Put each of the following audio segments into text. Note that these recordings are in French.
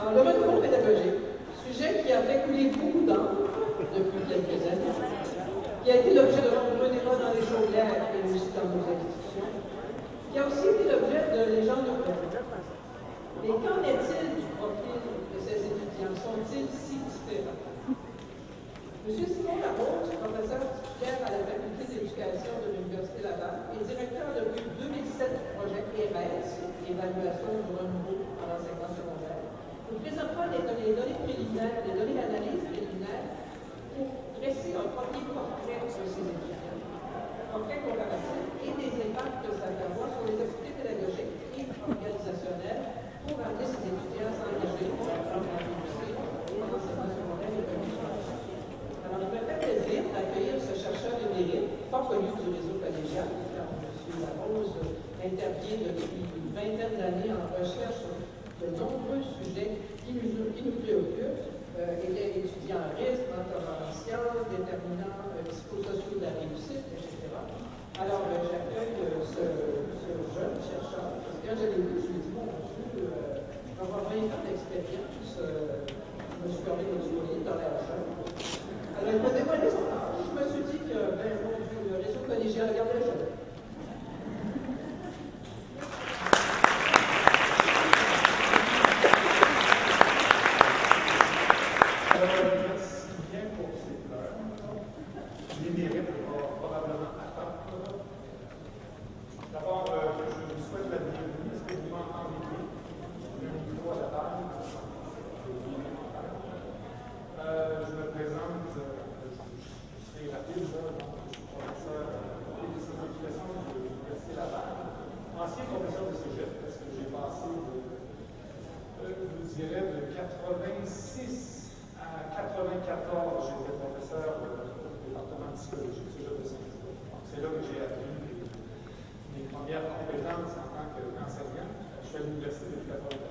Alors, le renouveau pédagogique, sujet qui a fait couler beaucoup d'encre depuis quelques années, qui a été l'objet de nombreux débats dans les chaudières et aussi dans nos institutions, qui a aussi été l'objet de légendes urbaines. Mais qu'en est-il du profil de ces étudiants? Sont-ils si différents? M. Simon Larose, professeur titulaire à la faculté d'éducation de l'Université Laval et directeur depuis 2007 du projet ERES, évaluation du renouveau en l'enseignement secondaire, nous présentera les données, données préliminaires, les données d'analyse préliminaires pour dresser un premier portrait de ces étudiants, portrait comparatif et des impacts que ça peut avoir sur les activités pédagogiques et organisationnelles pour amener ces étudiants à s'engager dans l'enseignement secondaire et alors, il me fait plaisir d'accueillir ce chercheur de mérite, fort connu du réseau collégial, M. Larose intervient depuis une vingtaine d'années en recherche de nombreux sujets qui nous, qui nous préoccupent. Euh, il est étudiant à risque, mentor en sciences, déterminants euh, psychosociaux de la réussite, etc. Alors, euh, j'accueille euh, ce, ce, jeune chercheur, parce que quand je l'ai vu, je me suis dit, mon Dieu, euh, je avoir 20 ans d'expérience. Euh, je me suis permis de me dans la jeune. Alors, il m'a dévoilé son âge. Je me suis dit que, ben, mon Dieu, le réseau collégial c'est là que j'ai appris mes premières compétences en tant qu'enseignant. Je suis à l'université depuis 94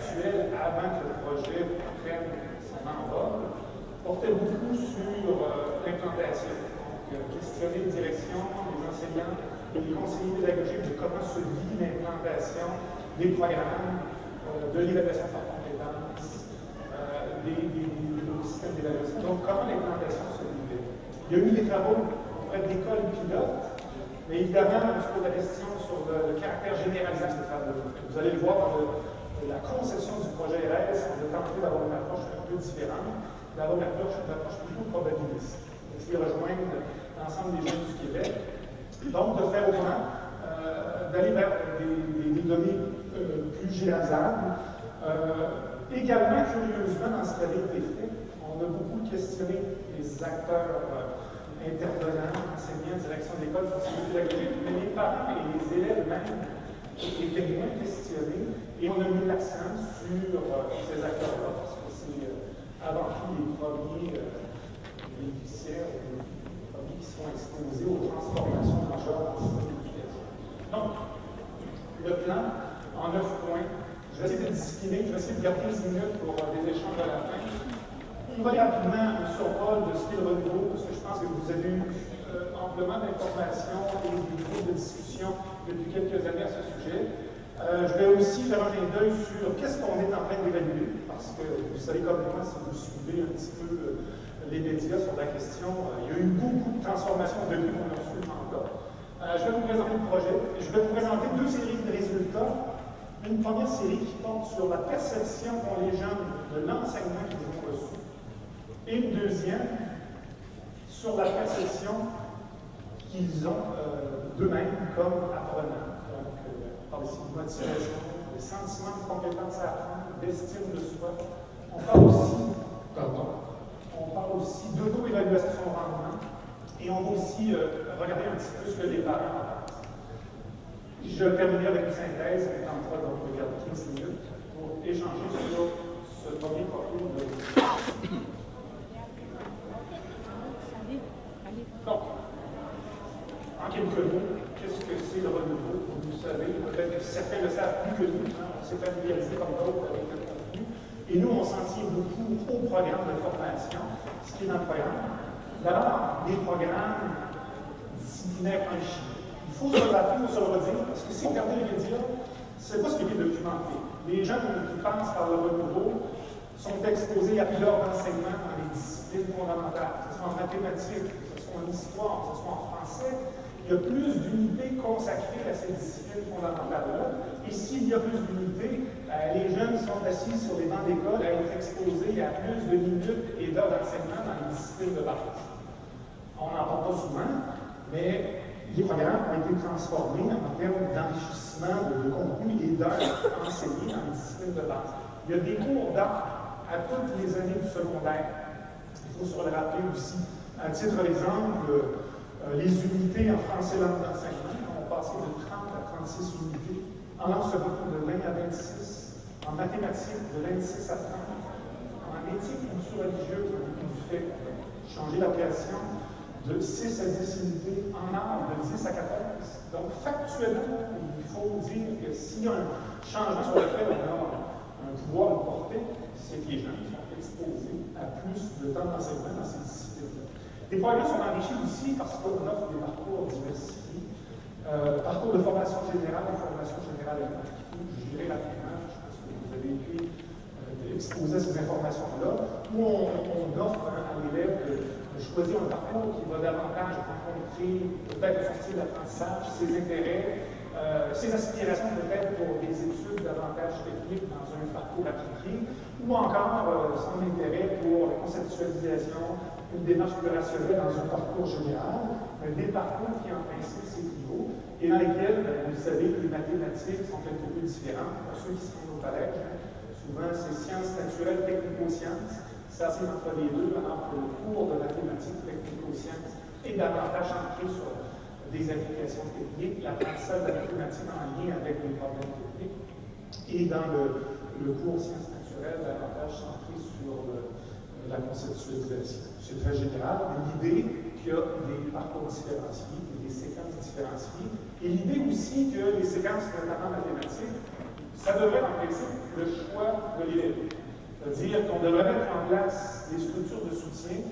avant que le projet prenne son envol, portait beaucoup sur euh, l'implantation. Il a euh, questionné les directions, les enseignants, les conseillers pédagogiques de comment se vit l'implantation des programmes euh, de l'évaluation par compétences, euh, des, des, des systèmes d'évaluation. Donc, comment l'implantation se vivait. Il y a eu des travaux auprès de l'école pilote, mais évidemment, je pose la question sur le, caractère généralisant de ces travaux. Vous allez le voir dans le la conception du projet RS, on a tenté d'avoir une approche un peu différente, d'avoir une approche, une approche plutôt probabiliste, essayer de rejoindre l'ensemble des jeunes du Québec. Donc, de faire autrement, euh, d'aller vers des, données euh, plus gérables. Euh, également, curieusement, dans ce qui avait été fait, on a beaucoup questionné les acteurs euh, intervenants, enseignants, direction d'école, mais les parents et les élèves même étaient moins questionnés et on a mis l'accent sur euh, ces acteurs-là parce que c'est euh, avant tout les premiers bénéficiaires, les premiers qui sont exposés aux transformations majeures dans le système d'éducation. Donc, le plan en neuf points je vais essayer de discipliner, je vais essayer de garder 15 minutes pour euh, des échanges à la fin. On va rapidement au survol de ce le renouveau, parce que je pense que vous avez eu euh, amplement d'informations et des de discussion depuis quelques années à ce sujet. Euh, je vais aussi faire un clin d'œil sur qu'est-ce qu'on est en train d'évaluer, parce que vous savez comme moi, si vous suivez un petit peu les médias sur la question, il y a eu beaucoup de transformations depuis qu'on a reçu le je vais vous présenter le projet. Et je vais vous présenter deux séries de résultats. Une première série qui porte sur la perception qu'ont les jeunes de l'enseignement qu'ils ont reçu, et une deuxième sur la perception qu'ils ont euh, d'eux-mêmes comme apprenants. Donc, ici de motivation, de sentiment de compétence à apprendre, d'estime de soi. On parle aussi, pardon, on parle aussi d'auto-évaluation de rendement, et on va aussi euh, regarder un petit peu ce que les parents je terminerai avec une synthèse, et tentera donc de garder 15 minutes pour échanger sur ce premier profil de. Donc, en quelques mots, qu'est-ce que c'est le renouveau? Vous savez, peut-être que certains le savent plus que nous, hein, on s'est familiarisé comme d'autres avec le contenu. Et nous, on s'en tient beaucoup au programme de formation, ce qui est dans le programme. D'abord, des programmes disciplinaires enrichis faut se parce que si vous regardez les médias, c'est pas ce qui est documenté. Les gens qui passent par le renouveau sont exposés à plusieurs enseignements dans les disciplines fondamentales, que ce soit en mathématiques, que ce soit en histoire, que ce soit en français. Il y a plus d'unités consacrées à ces disciplines fondamentales-là. Et s'il y a plus d'unités, euh, les jeunes sont assis sur les bancs d'école à être exposés à plus de minutes et d'heures d'enseignement dans les disciplines de base. On n'en parle pas souvent, mais les programmes ont été transformés en termes d'enrichissement de, contenu et d'heures enseignées dans les disciplines de base. Il y a des cours d'art à toutes les années du secondaire. Il faut se le rappeler aussi. À titre d'exemple, euh, les unités en français langue d'enseignement ont passé de 30 à 36 unités. En langue secondaire, de 20 à 26. En mathématiques, de 26 à 30. En éthique culture religieuse, on fait changer l'appellation de 6 à 10 unités, en art de 10 à 14. Donc, factuellement, il faut dire que a un changement sur lequel on a un pouvoir de porter, c'est que les gens sont exposés à plus de temps d'enseignement dans ces disciplines-là. Les programmes sont enrichis aussi parce qu'on offre des parcours diversifiés, euh, parcours de formation générale et formation générale électrique. Je dirais rapidement, je pense que vous avez été euh, exposé à ces informations-là, où on, on offre à l'élève choisir un parcours qui va davantage rencontrer peut-être son style d'apprentissage, ses intérêts, euh, ses aspirations peut-être pour des études davantage techniques dans un parcours appliqué, ou encore euh, son intérêt pour la conceptualisation, une démarche plus rationnelle dans un parcours général, des parcours qui en principe s'équivaut et dans lesquels, ben, vous savez, les mathématiques sont un peu différentes. Pour ceux qui sont au collège, hein, souvent c'est sciences naturelles, technico-sciences, c'est assez entre les deux, alors que le cours de mathématiques technico-sciences est davantage centré sur des applications techniques, l'apprentissage de la mathématique en lien avec les problèmes techniques, et dans le, cours sciences naturelles, davantage centré sur la conceptualisation. C'est très général, l'idée qu'il y a des parcours différenciés, des séquences différenciées, et l'idée aussi que les séquences, notamment mathématiques, ça devrait en principe le choix de l'élève. C'est-à-dire qu'on devrait mettre en place des structures de soutien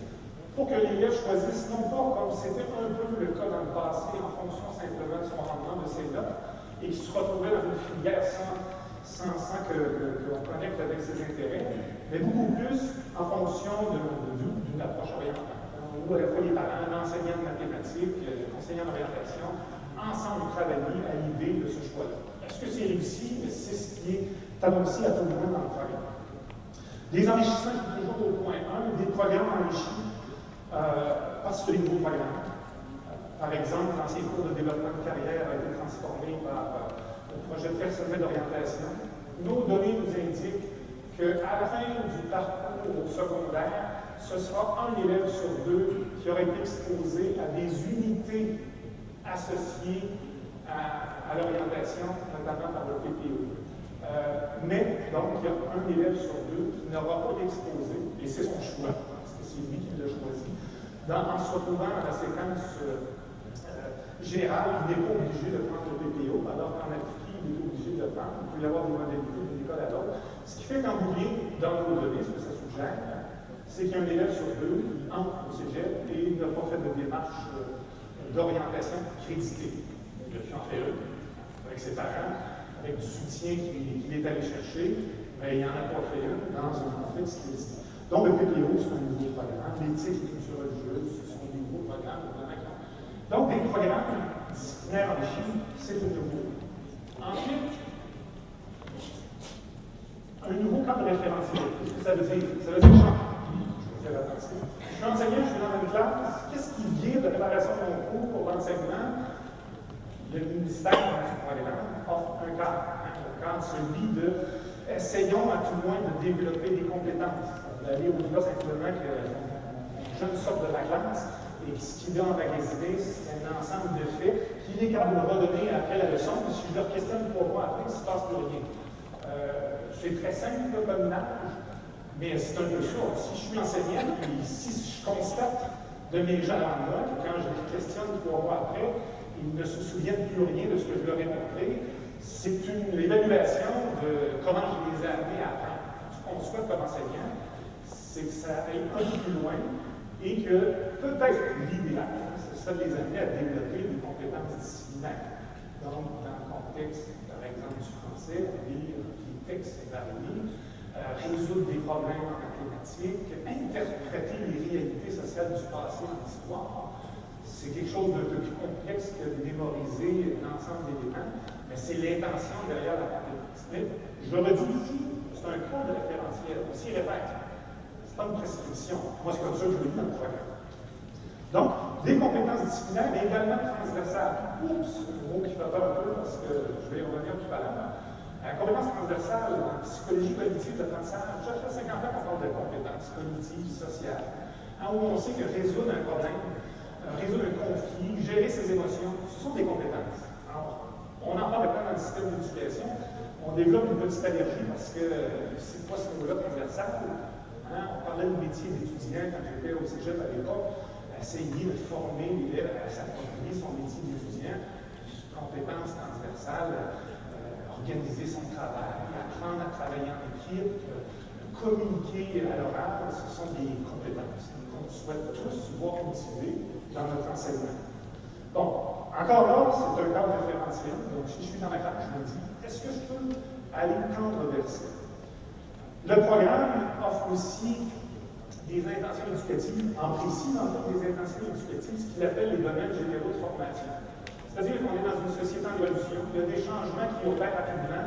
pour que l'élève choisisse, non pas comme c'était un peu le cas dans le passé, en fonction simplement de son rendement de ses notes, et qui se retrouvait dans une filière sans, sans, qu'on connecte avec ses intérêts, mais beaucoup plus en fonction d'une approche orientale, où à la fois les parents, l'enseignant de mathématiques, l'enseignant d'orientation, ensemble travailler à l'idée de ce choix-là. Est-ce que c'est réussi? C'est ce qui est annoncé à tout le monde dans le programme. Des enrichissements qui toujours au point 1, des programmes enrichis euh, parce que les nouveaux programmes. Par exemple, l'ancien cours de développement de carrière a été transformé par euh, le projet personnel d'orientation. Nos données nous indiquent qu'à la fin du parcours secondaire, ce sera un élève sur deux qui aura été exposé à des unités associées à, l'orientation, notamment par le PPO. Euh, mais, donc, il y a un élève sur deux qui n'aura pas été exposé, et c'est son choix, parce que c'est lui qui l'a choisi, dans, en se retrouvant à la séquence euh, générale, il n'est pas obligé de prendre le PPO, alors qu'en appliqué, il est obligé de le prendre. Il peut y avoir des modalités d'une école à l'autre. Ce qui fait qu'en boulot, dans nos données, ce que ça suggère, c'est qu'il y a un élève sur deux qui entre au cégep et n'a pas fait de démarche euh, d'orientation créditée. Il a en fait une avec ses parents, avec du soutien qu'il est allé chercher, mais il n'en a pas fait une dans un contexte crédité. Donc, le PPO, c'est un nouveau programme. L'éthique et culture religieuse, ce sont des nouveaux programmes. Donc, des programmes disciplinaires enrichis, c'est un nouveau. Ensuite, un nouveau cadre référentiel. Qu'est-ce que? Ça veut dire Je vais faire attention. Je suis enseignant, je suis dans une classe. Qu'est-ce qui vient de préparation de mon cours pour l'enseignement? Le ministère du programme offre un cadre. Hein, celui de essayons à tout moins de développer des compétences. D'aller au-delà simplement que jeune sorte de la classe et ce qu'il a emmagasiné, c'est un ensemble de faits qu'il est capable de redonner après la leçon. Puis si je leur questionne pour moi après, il ne se passe plus rien. Euh, c'est très simple comme âge, mais c'est un peu ça. Si je suis enseignant, et si je constate de mes gens en moi que quand je les questionne trois mois après, ils ne se souviennent plus rien de ce que je leur ai montré, c'est une évaluation de comment je les ai amenés à apprendre. Ce qu'on souhaite comme enseignant, c'est que ça aille un peu plus loin et que peut-être l'idéal, ce serait de les amener à développer des compétences disciplinaires. Donc, dans le contexte, par exemple, du français, lire des textes variés, euh, résoudre des problèmes en mathématiques, interpréter les réalités sociales du passé en histoire. C'est quelque chose de, plus complexe que de mémoriser l'ensemble des d'éléments, mais c'est l'intention derrière la compétence. Mais je le redis ici, c'est un cas de référentiel, on s'y répète pas une prescription. Moi, c'est comme ça que je le dis dans le programme. Donc, des compétences disciplinaires, mais également transversales. Oups, mot qui fait peur un peu parce que je vais y revenir tout à l'heure. La compétence transversale en psychologie cognitive d'apprentissage, ça fait 50 ans qu'on parle de compétences cognitives, sociales, où on sait que résoudre un problème, euh, résoudre un conflit, gérer ses émotions, ce sont des compétences. On en parle maintenant dans le système d'éducation. On développe une petite allergie parce que c'est pas ce niveau-là transversal. Hein, on parlait de métier d'étudiant quand j'étais au cégep à l'époque, essayer de former l'élève à s'approprier son métier d'étudiant, compétences transversales, euh, organiser son travail, apprendre à travailler en équipe, euh, communiquer à l'oral, ce sont des compétences qu'on souhaite tous voir cultiver dans notre enseignement. Bon, encore là, c'est un cadre référentiel. Donc, si je suis dans ma classe, je me dis, est-ce que je peux aller controverser? Le programme offre aussi des intentions éducatives, en précis, dans le des intentions éducatives, ce qu'il appelle les domaines généraux de formation. C'est-à-dire qu'on est dans une société en évolution, il y a des changements qui opèrent rapidement.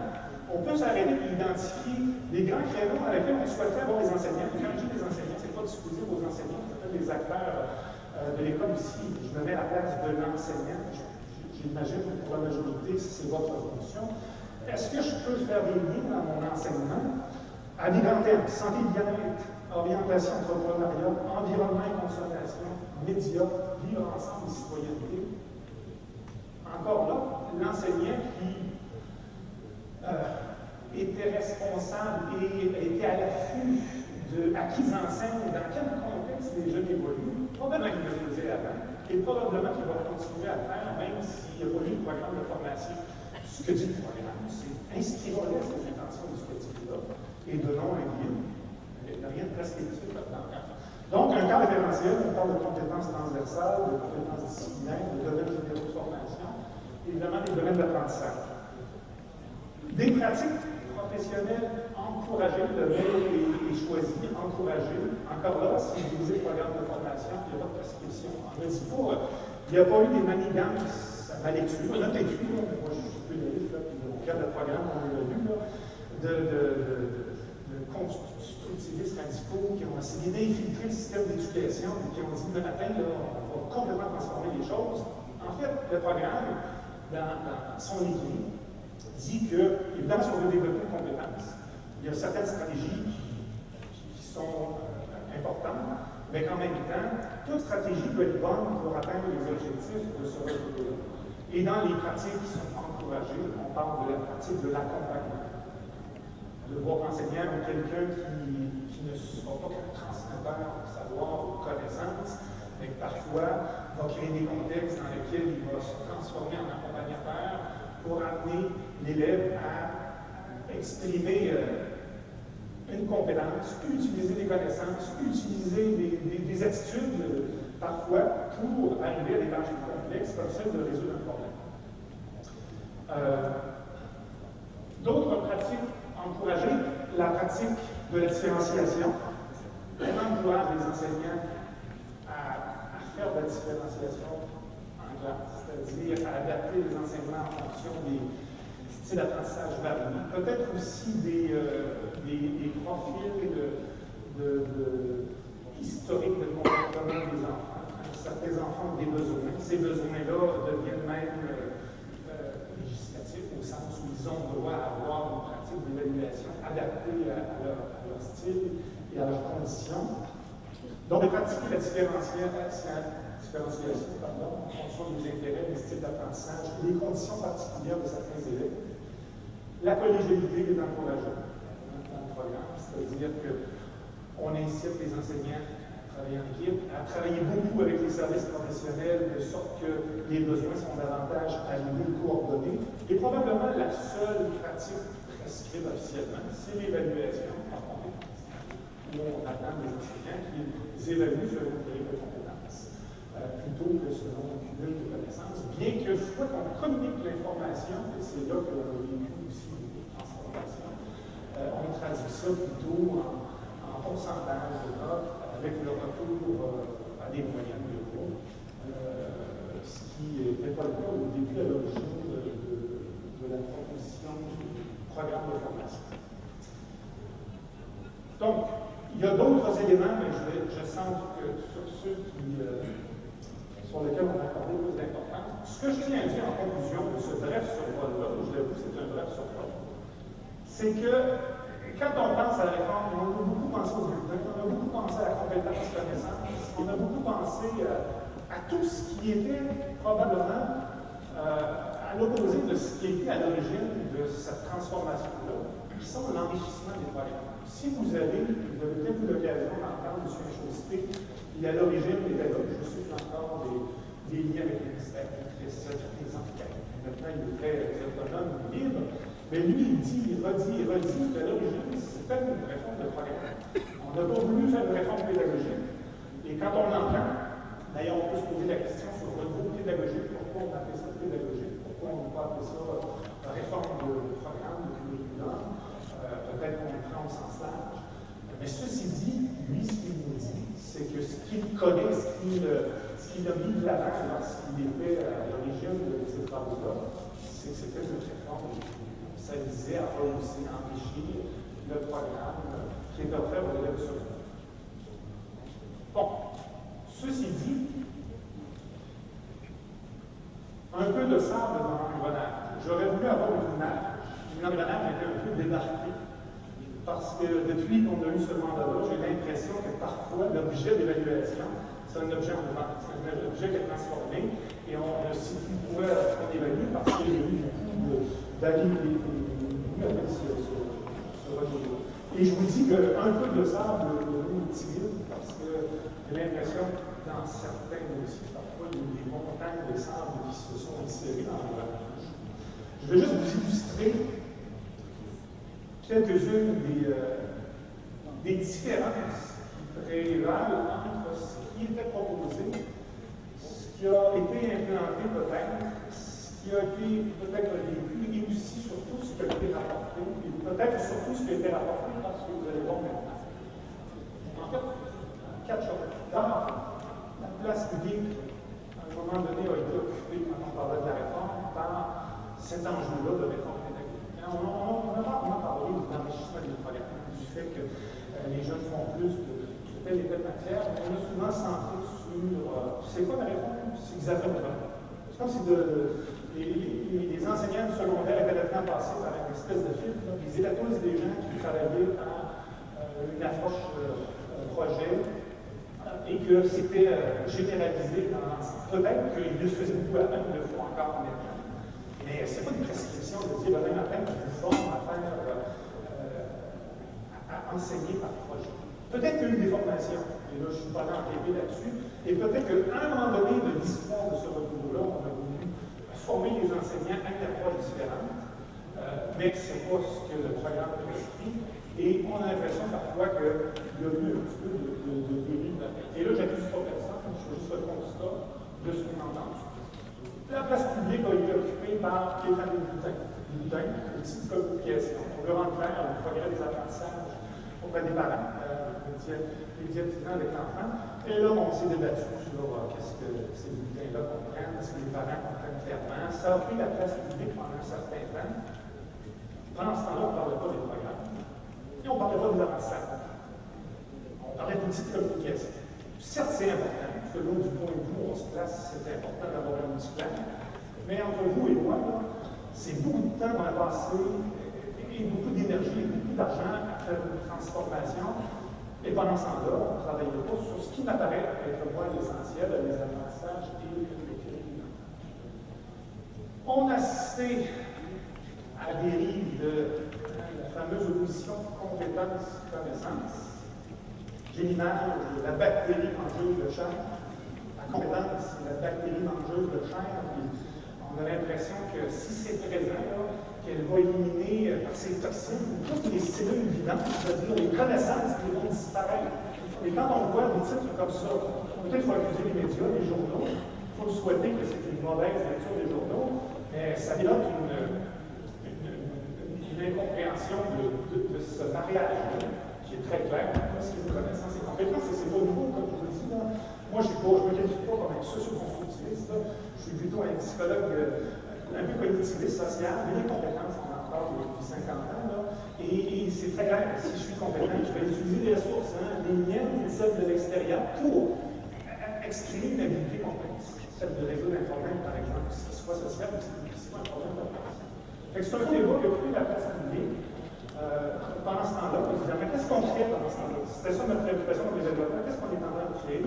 On peut s'arrêter et identifier les grands créneaux à lesquels on souhaiterait avoir des enseignants. quand je des enseignants, ce n'est pas disposé aux enseignants, c'est des acteurs euh, de l'école ici. Je me mets à la place de l'enseignant. J'imagine que pour la majorité, c'est votre fonction. Est-ce que je peux faire des liens dans mon enseignement? À termes, santé, bien-être, orientation, entrepreneuriat, environnement et consommation, médias, vivre ensemble et citoyenneté. Encore là, l'enseignant qui euh, était responsable et était à l'affût de à qui enseigne, dans quel contexte les jeunes évoluent, probablement qu'il le faisait avant, et probablement qu'il va continuer à le faire, même s'il n'y a pas eu de programme de formation. Ce que dit le programme, c'est inscrivons-les à ces intentions éducatives-là et donnons un guide. Il n'y a rien de prescriptif là-dedans. Donc, un cas référentiel, on parle de compétences transversales, de compétences disciplinaires, de domaines généraux de formation, évidemment des domaines d'apprentissage. Des pratiques professionnelles encouragées, le mail est, choisi, encouragées. Encore là, si vous lisez le programme de formation, il n'y a pas de prescription. Pas, il n'y a pas eu des manigances à ma lecture. On a écrit, moi je suis plus livre, puis au cadre de programme, on l'a lu, là, de, constructivistes radicaux qui ont essayé d'infiltrer le système d'éducation et qui ont dit le matin, là, on va complètement transformer les choses. En fait, le programme, dans, son équipe, dit que, évidemment, si on veut développer une compétence, il y a certaines stratégies qui, sont euh, importante, mais qu'en même temps, toute stratégie peut être bonne pour atteindre les objectifs de ce renouveau-là. Et dans les pratiques qui sont encouragées, on parle de la pratique de l'accompagnement. Le voir enseignant ou quelqu'un qui, ne sera pas qu'un transmetteur de savoir ou de connaissances, mais parfois va créer des contextes dans lesquels il va se transformer en accompagnateur pour amener l'élève à exprimer euh, une compétence, utiliser des connaissances, utiliser des, des, des attitudes parfois pour arriver à des tâches complexes comme celle de résoudre un problème. Euh, D'autres pratiques encouragées, la pratique de la différenciation, vraiment voir les enseignants à, à faire de la différenciation en classe, c'est-à-dire à adapter les enseignements en fonction des styles d'apprentissage variés, peut-être aussi des, euh, des, profils historiques de comportement des enfants. Certains enfants ont des besoins. Ces besoins-là deviennent même euh, euh, législatifs au sens où ils ont droit à avoir une pratique d'évaluation adaptée à, leur, style et à leurs conditions. Donc, de pratiquer la différenciation en fonction des intérêts, des styles d'apprentissage et des conditions particulières de certains élèves. La collégialité est encouragée c'est-à-dire qu'on incite les enseignants à travailler en équipe, à travailler beaucoup avec les services professionnels, de sorte que les besoins sont davantage alignés, coordonnés. Et probablement la seule pratique prescrite officiellement, c'est l'évaluation par compétences, où on attend des enseignants qui évaluent selon grille de compétences, euh, plutôt que selon un cumul de connaissances, bien que soit qu'on communique l'information, et c'est là qu'on a vécu aussi des transformations, euh, on traduit ça plutôt en, en, pourcentage de avec le retour euh, à des moyens de groupe, euh, ce qui n'était pas le cas au début à l'origine de, de, de, la proposition du programme de formation. Donc, il y a d'autres éléments, mais je, sens que sur ceux qui, euh, sur lesquels on a accordé plus d'importance, ce que je tiens à dire en conclusion de ce bref survol-là, je l'avoue, c'est un bref survol, c'est que quand on pense à la réforme, on a beaucoup pensé aux bulletins, on a beaucoup pensé à la compétence connaissance, on a beaucoup pensé à, à tout ce qui était probablement euh, à l'opposé de ce qui était à l'origine de cette transformation-là, qui sont l'enrichissement des programmes. Si vous avez, vous avez peut-être eu l'occasion d'entendre M. Chaussé, il à l'origine était là, je a encore des, des liens avec le ministère qui fait certains enquêtes. Maintenant, il est très autonome, libre. Mais lui, il dit, il redit, il redit qu'à l'origine, c'était une réforme de programme. On n'a pas voulu faire une réforme pédagogique. Et quand on l'entend, d'ailleurs, on peut se poser la question sur le groupe pédagogique. Pourquoi on appelle ça pédagogique? Pourquoi on n'a pas appelé ça réforme de programme, de curriculum? Euh, Peut-être qu'on le prend au sens large. Mais ceci dit, lui, ce qu'il nous dit, c'est que ce qu'il connaît, ce qu'il qu a mis de l'avant lorsqu'il était à l'origine de ces travaux-là, c'est que c'était une réforme à rehausser, enrichir le programme qui est offert aux élèves secondaires. Bon, ceci dit, un peu de sable dans l'engrenage. J'aurais voulu avoir une image. L'engrenage était un peu débarqué parce que depuis qu'on a eu ce mandat-là, j'ai l'impression que parfois l'objet d'évaluation, c'est un objet en vente, c'est un objet qui est transformé et on ne sait plus quoi on évalue parce qu'il y a eu beaucoup d'avis avec ce, ce, ce renouveau. Et je vous dis qu'un peu de sable nous utile parce que j'ai l'impression que dans certains dossiers, parfois, il y a des montagnes de sable qui se sont insérées dans le Je vais juste vous illustrer quelques-unes des, euh, des différences qui prévalent entre ce qui était proposé, ce qui a été implanté peut-être, ce qui a été peut-être vécu, et aussi surtout ce a été rapporté, et peut-être surtout ce qui a été rapporté parce que vous allez voir maintenant. En fait, quatre choses. D'abord, la place publique, à un moment donné, a été occupée, quand on parlait de la réforme, par cet enjeu-là de réforme pédagogique. On, on, on, a rarement parlé de l'enrichissement des programmes, du fait que euh, les jeunes font plus de, de telle et telle matière, mais on a souvent centré sur euh, c'est quoi la réforme? C'est exactement C'est comme si de, les, enseignants du secondaire étaient maintenant passés par une espèce de filtre. Ils étaient tous des gens qui travaillaient dans euh, une approche euh, projet et que c'était généralisé dans. Peut-être qu'il le faisait beaucoup avant, il le faut encore maintenant. Mais ce n'est pas une prescription de dire demain matin, je vous forme à faire, à enseigner par projet. Peut-être qu'il y a eu des formations, et là je ne suis pas dans là-dessus, et peut-être qu'à un moment donné de l'histoire de ce voulu former les enseignants à une approche différente, euh, mais ce n'est pas ce que le programme prescrit. Et on a l'impression parfois qu'il y a eu un petit peu de, de, dérive. Et là, j'accuse pas personne, je fais juste le constat de ce qu'on entend. La place publique a été occupée par les familles de. Les petite. On veut rendre clair le progrès des apprentissages auprès des parents, euh, les étudiants avec l'enfant. Et là, on s'est débattu sur euh, qu'est-ce que ces bulletins-là comprennent, est-ce que les parents comprennent clairement. Ça a pris la place publique pendant un certain temps. Pendant ce temps-là, on ne parlait pas des programmes. Et on ne parlait pas des apprentissages. On parlait d'outils de communication. Certes, c'est important, parce que là, du point de vue où on se place, c'est important d'avoir un outil plan. Mais entre vous et moi, c'est beaucoup de temps qu'on a beaucoup d'énergie beaucoup d'argent à faire une transformation. Et pendant ce temps-là, on ne travaillait pas sur ce qui m'apparaît être moi l'essentiel, les apprentissages et le curriculum. On a assisté à la dérive de fameuse opposition compétence-connaissance. J'ai l'image de la bactérie mangeuse de chair. La compétence, la bactérie mangeuse de chair. On a l'impression que si c'est présent, qu'elle va éliminer euh, par ses toxines toutes les cellules vivantes, c'est-à-dire les connaissances qui vont disparaître. Et quand on voit des titres comme ça, peut-être qu'il faut accuser les médias, les journaux, il faut souhaiter que c'est une mauvaise lecture des journaux, mais ça dénote une, incompréhension de, de, ce mariage qui est très clair. Parce que vous connaissez ces compétences, et c'est pas nouveau, comme je vous le dis. Là. Moi, je ne me qualifie pas comme un socioconstructiviste. Je suis plutôt un psychologue euh, un peu cognitiviste, social, mais les compétences, on en parle depuis 50 ans. Et, c'est très clair, si je suis compétent, je vais utiliser les ressources, hein, les miennes et celles de l'extérieur, pour exprimer une habilité complexe. Celle de résoudre un problème, par exemple, que ce soit social ou que ce soit un problème de c'est un débat qui a pris la place publique euh, pendant ce temps-là. On se disait, mais qu'est-ce qu'on fait pendant ce temps-là? C'était ça notre préoccupation comme développement. Qu'est-ce qu'on est en train de créer?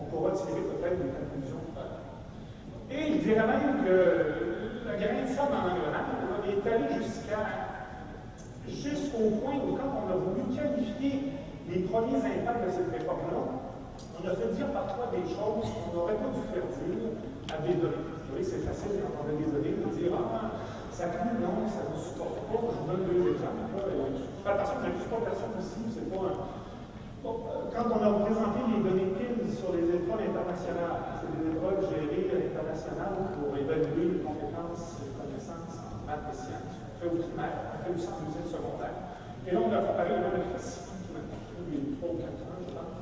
On pourra tirer peut-être des conclusions. Et je dirais même que le grain de sable dans l'engrenage est allé jusqu'à jusqu'au point où, quand on a voulu qualifier les premiers impacts de cette réforme-là, on a fait dire parfois des choses qu'on n'aurait pas dû faire dire à des données. Vous voyez, c'est facile quand on a des données de dire Ah, ça pue, non, ça ne supporte pas. Je vous donne deux exemples. Fais attention, je n'accuse pas personne ici, c'est pas un... quand on a présenté les données sur les épreuves internationales, c'est des épreuves gérées à l'international pour évaluer les compétences et les connaissances en maths et sciences. On fait au primaire, on fait en usine secondaire. Et là, on a comparé le nombre de facilités depuis 3 ou 4 ans, je pense.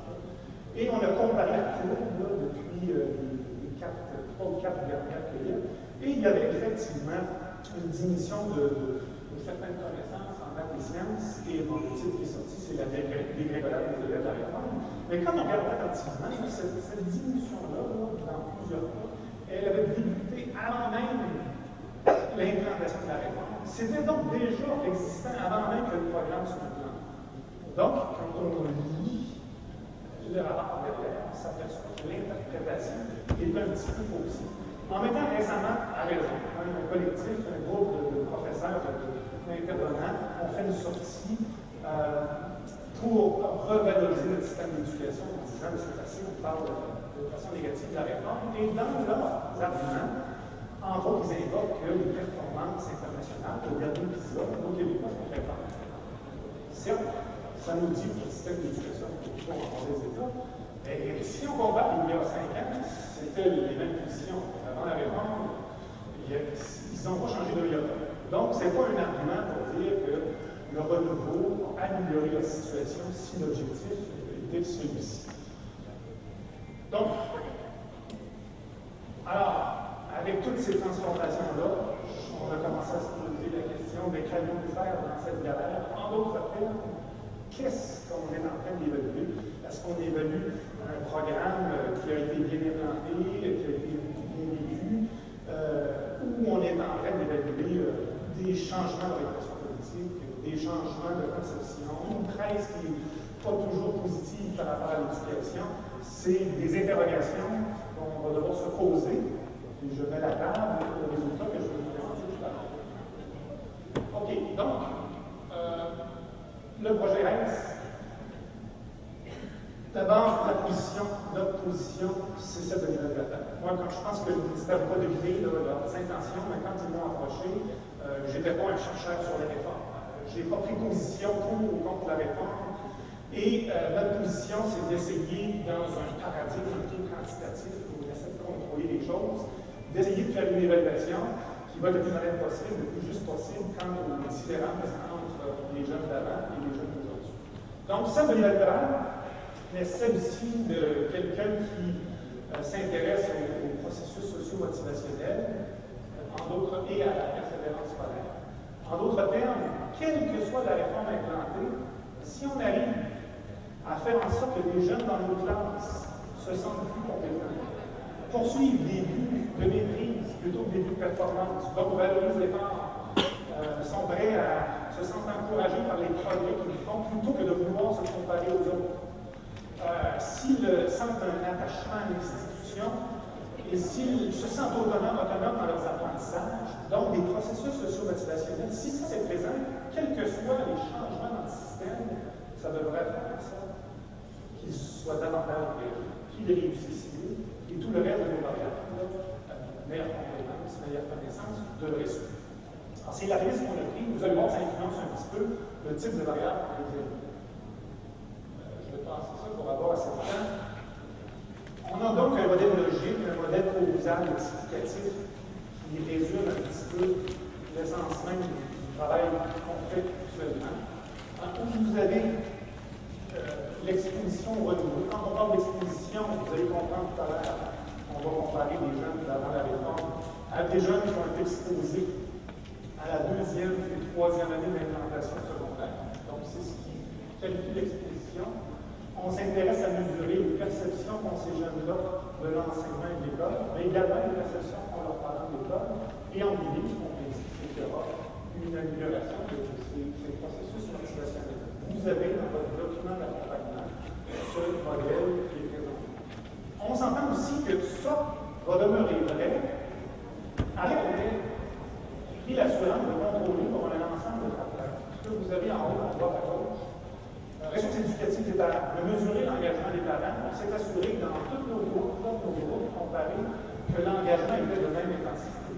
Et on a comparé la courbe depuis euh, les 4, 3 ou 4 dernières périodes. Et il y avait effectivement une diminution de, certaines connaissances et mon le titre qui est sorti, c'est la dégringolade de la réforme. Mais quand on regarde attentivement, cette, cette diminution-là, dans plusieurs cas, elle avait débuté avant même l'implantation de la réforme. C'était donc déjà existant avant même que le programme soit implanté. Donc, quand on lit le rapport derrière, on s'aperçoit que l'interprétation est un petit peu faussée. En mettant récemment, à raison, un collectif, un groupe de, professeurs, d'intervenants, ont fait une sortie euh, pour revaloriser notre système d'éducation en disant c'est facile, on parle de, façon négative de la réforme. Et dans leurs arguments, entre autres, ils invoquent que les performances internationales, au dernier épisode, nos Québécois sont très forts. Certes, ça nous dit que le système d'éducation est en des États, mais si on compare il y a cinq ans, c'était les mêmes positions avant la réforme, ils n'ont pas changé de iota. Donc, ce n'est pas un argument pour dire que le renouveau a amélioré la situation si l'objectif était celui-ci. Donc, alors, avec toutes ces transformations-là, on a commencé à se poser la question de qu'allons-nous faire dans cette galère? En d'autres termes, qu'est-ce qu'on est en train d'évaluer? Est-ce qu'on évalue un programme qui a été bien implanté, qui a été euh, où on est en train d'évaluer euh, des changements d'orientation politique, des changements de conception, une presse qui, pas toujours positives par rapport à l'éducation. C'est des interrogations qu'on va devoir se poser. Je mets la table au résultat que je vais vous présenter tout à l'heure. OK, donc, euh, le projet RES, D'abord, la position, notre position, c'est celle de l'évaluateur. Moi, quand je pense que le ministère n'a pas deviné leurs intentions, mais quand ils m'ont approché, euh, je n'étais pas un chercheur sur les réformes. Je n'ai pas pris position pour ou contre la réforme. Et euh, notre position, c'est d'essayer, dans un paradigme un peu quantitatif, où on essaie de contrôler les choses, d'essayer de faire une évaluation qui va le plus honnête possible, le plus juste possible, quant aux différences entre les jeunes d'avant et les jeunes d'aujourd'hui. Donc, celle de l'évaluateur, mais celle aussi de quelqu'un qui euh, s'intéresse au, processus socio-motivationnel, en d'autres, et à la persévérance. En d'autres termes, quelle que soit la réforme implantée, si on arrive à faire en sorte que les jeunes dans nos classes se sentent plus compétents, poursuivent des buts de maîtrise plutôt que des buts de performance, donc valorisent l'effort, euh, sont prêts à se sentir encouragés par les progrès qu'ils font plutôt que de vouloir se comparer aux autres. Euh, s'ils sentent un attachement à l'institution et s'ils se sentent autonomes, autonomes dans leurs apprentissages, donc des processus socio-motivationnels, si ça c'est présent, quels que soient les changements dans le système, ça devrait faire ça qu'ils soient davantage qu'ils réussissent et tout le reste de nos variables, euh, meilleure compétence, meilleure connaissance, devrait suivre. Alors, c'est la risque qu'on a pris. Vous allez voir, ça influence un petit peu le type de variable que vous c'est ça pour avoir assez de temps. On a donc un modèle logique, un modèle causal explicatif qui résume un petit peu l'essence même du travail qu'on fait actuellement. Où vous avez euh, l'exposition au renouveau. Quand on parle d'exposition, vous allez comprendre tout à l'heure, on va comparer des jeunes d'avant la réforme à des jeunes qui ont été exposés à la deuxième et troisième année d'implantation secondaire. Donc, c'est ce qui qualifie l'exposition on s'intéresse à mesurer les perceptions qu'ont ces jeunes-là de l'enseignement et de l'école, mais également les perceptions qu'ont leurs parents de l'école, et en ligne, on prédit qu'il y une amélioration de ces, processus motivationnels. Vous avez dans votre document d'accompagnement ce modèle qui est présenté. On s'entend aussi que ça va demeurer vrai avec pris l'assurance de contrôler pour un ensemble de travail. Ce que vous avez en haut, en droite à gauche, ressources éducatives des parents, de mesurer l'engagement des parents, on s'est assuré que dans tous nos groupes, tous nos groupes comparés, que l'engagement était de même intensité.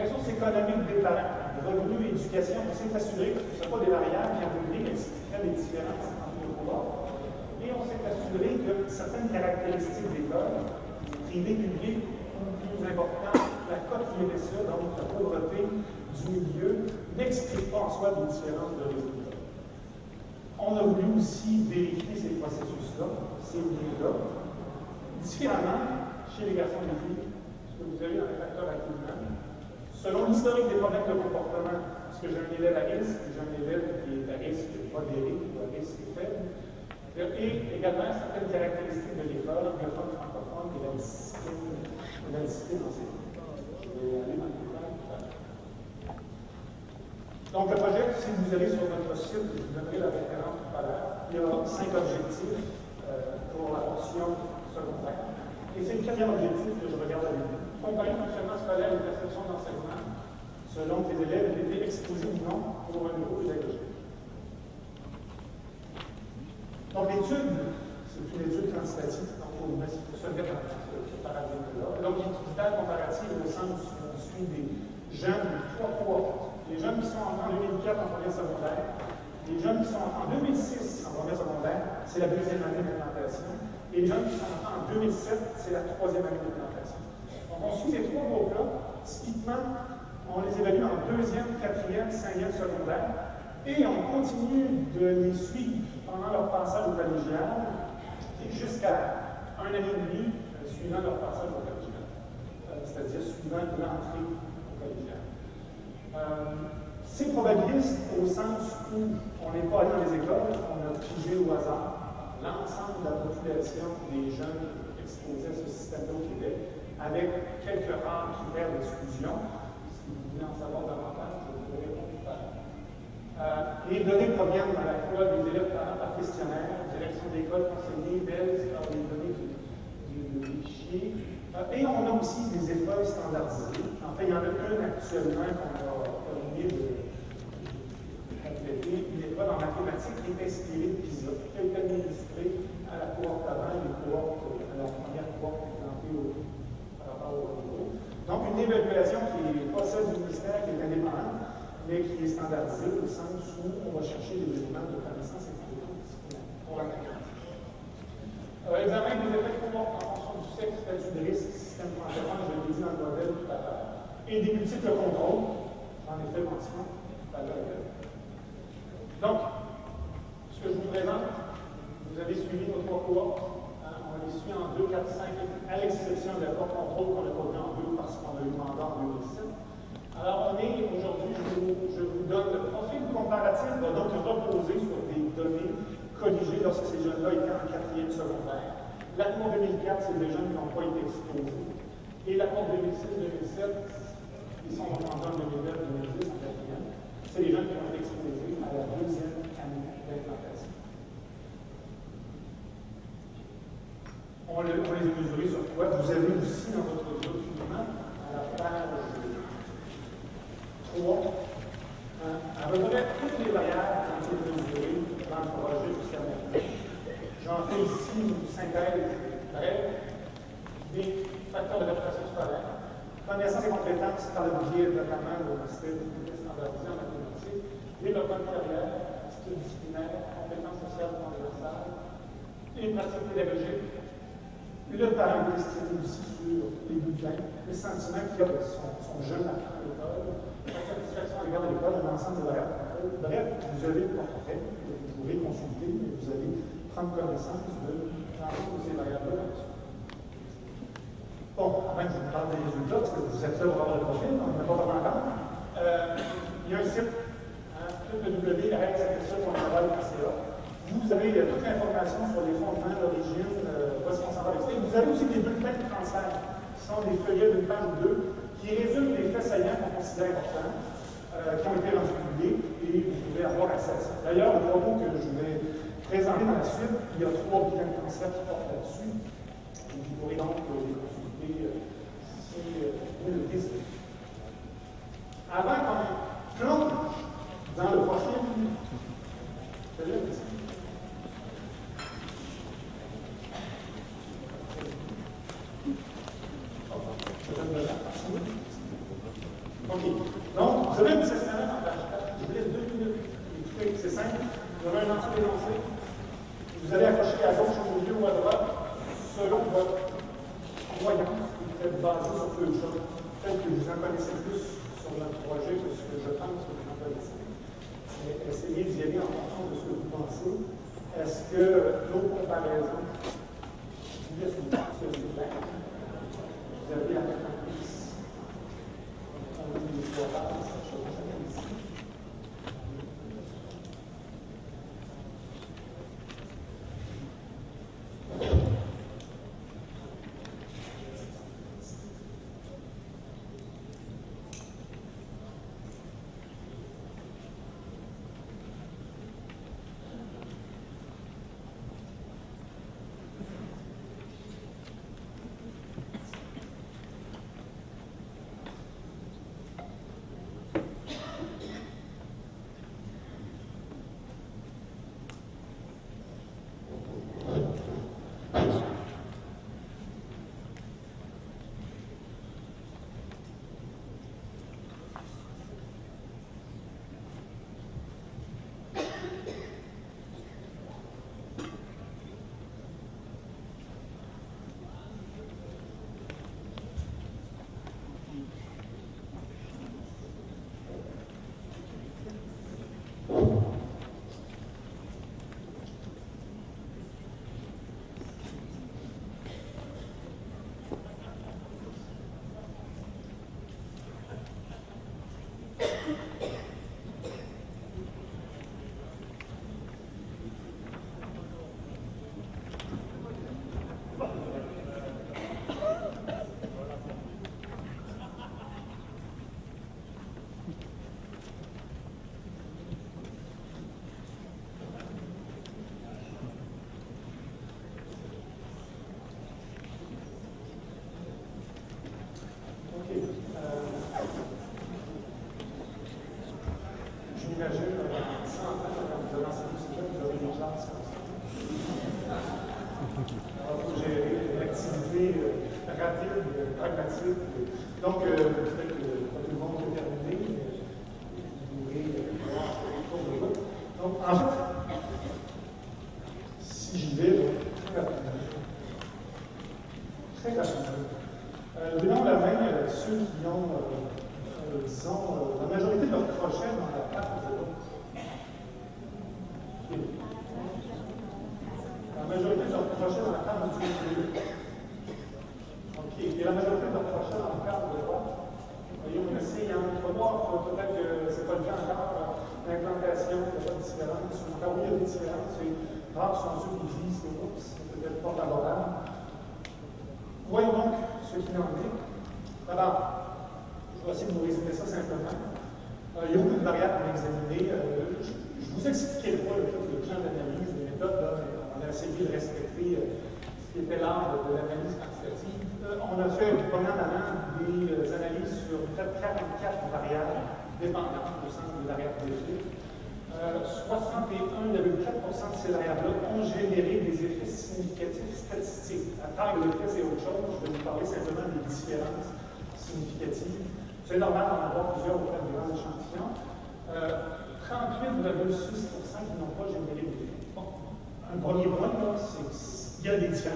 Ressources économiques des parents, revenus, éducation, on s'est assuré que ce ne pas des variables qui ont donné, mais les différences entre nos groupes. Et on s'est assuré que certaines caractéristiques d'école, privées, publiques, plus importantes, la cote IRSE, donc la pauvreté du milieu, n'explique pas en soi des différences de résultats. On a voulu aussi vérifier ces processus-là, ces liens-là, différemment chez les garçons et les filles, ce que vous avez dans les facteurs. Selon l'historique des problèmes de comportement, est-ce que j'ai un élève à risque, j'ai un élève qui est à risque modéré ou à risque faible, et également certaines caractéristiques de l'école, anglophone, francophone, et la discipline, la discipline enseignée. Je vais aller dans le donc, le projet, si vous allez sur notre site, vous donnerai la référence tout à l'heure, il y a cinq objectifs euh, pour la portion secondaire. Et c'est le quatrième objectif que je regarde avec vous. Comparer le fonctionnement scolaire et perception d'enseignement selon que les élèves étaient exposés ou non pour un niveau pédagogique. Donc, l'étude, c'est une étude quantitative, donc on se mettre ce paradigme-là. Donc, l'étude comparative au sens où on suit des jeunes de trois cohortes les jeunes qui sont en 2004 en première secondaire, les jeunes qui sont en 2006 en première secondaire, c'est la deuxième année d'implantation, et les jeunes qui sont en 2007, c'est la troisième année d'implantation. Donc on suit ces trois groupes-là, typiquement, on les évalue en deuxième, quatrième, cinquième secondaire, et on continue de les suivre pendant leur passage au collégial, jusqu'à un an et demi euh, suivant leur passage au collégial, euh, c'est-à-dire suivant l'entrée au collégial. Euh, c'est probabiliste au sens où on n'est pas allé dans les écoles, on a pigé au hasard l'ensemble de la population des jeunes exposés à ce système-là au Québec, avec quelques rares critères d'exclusion. Si vous voulez en savoir davantage, je vous répondre tout à les données proviennent à la fois des élèves par questionnaire, l'école enseignée, Belz a les données des fichiers. Euh, et on a aussi des épreuves standardisées. En fait, il y en a une actuellement qu'on a de, compléter. Une épreuve en mathématiques qui est inspirée de PISA, qui a été à la cohorte avant et à la première cohorte présentée par rapport au niveau. Donc, une évaluation qui n'est pas celle du ministère, qui est indépendante, mais qui est standardisée au sens où on va chercher des éléments de connaissance et de pour la. Euh, examen des effets de en fonction du sexe, statut de risque, système francophone, je l'ai dit dans le modèle tout à l'heure, et des multiples contrôles, effet mention tout à. Donc, ce que je vous présente, vous avez suivi nos trois cohortes. Hein, on les suit en 2, 4, 5, à l'exception de la contrôle qu'on a pas vu en deux parce qu'on a eu mandat en 2007. Alors, on est aujourd'hui, je, vous donne le profil comparatif, va donc reposer sur des données colligées lorsque ces jeunes-là étaient en quatrième secondaire. La cour 2004, c'est des jeunes qui n'ont pas été exposés. Et la cour 2006-2007, ils sont entendus en 2009-2010 en quatrième. C'est les jeunes qui ont été exposés à la deuxième année d'implantation. On, les a mesurés sur quoi Vous avez aussi dans votre document, à la page 3, hein, à peu près toutes les variables qui ont été mesurées dans le projet jusqu'à maintenant. J'en fais ici une synthèse brève des facteurs d'adaptation scolaire. Connaissance et compétences par le biais notamment de système standardisé en mathématiques, développement de carrière, attitude disciplinaire, compétences sociales transversales, et pratique pédagogique. Le parent est questionné aussi sur les bulletins, les sentiments qu'il a de son, son jeune à l'école, la satisfaction à l'égard de. Bref, vous avez le portrait, vous pouvez consulter, mais vous allez prendre connaissance de de ces variables-là. Bon, avant que je vous parle des résultats, parce que vous êtes là pour avoir le profil, on n'a pas parlé encore. Euh, il y a un site, hein. Vous avez euh, toute l'information sur les fondements, l'origine, euh, où est-ce Vous avez aussi des bulletins de transfert, qui sont des feuillets d'une page ou deux, qui résument les faits saillants qu'on considère importants, euh, qui ont été publics, et vous pouvez avoir accès à ça. D'ailleurs, le mots que je vais présenter dans la suite, il y a trois bulletins de transfert qui portent là-dessus. Vous pourrez donc euh, les consulter euh, si vous le désirez. Avant qu'on plonge dans le profil, je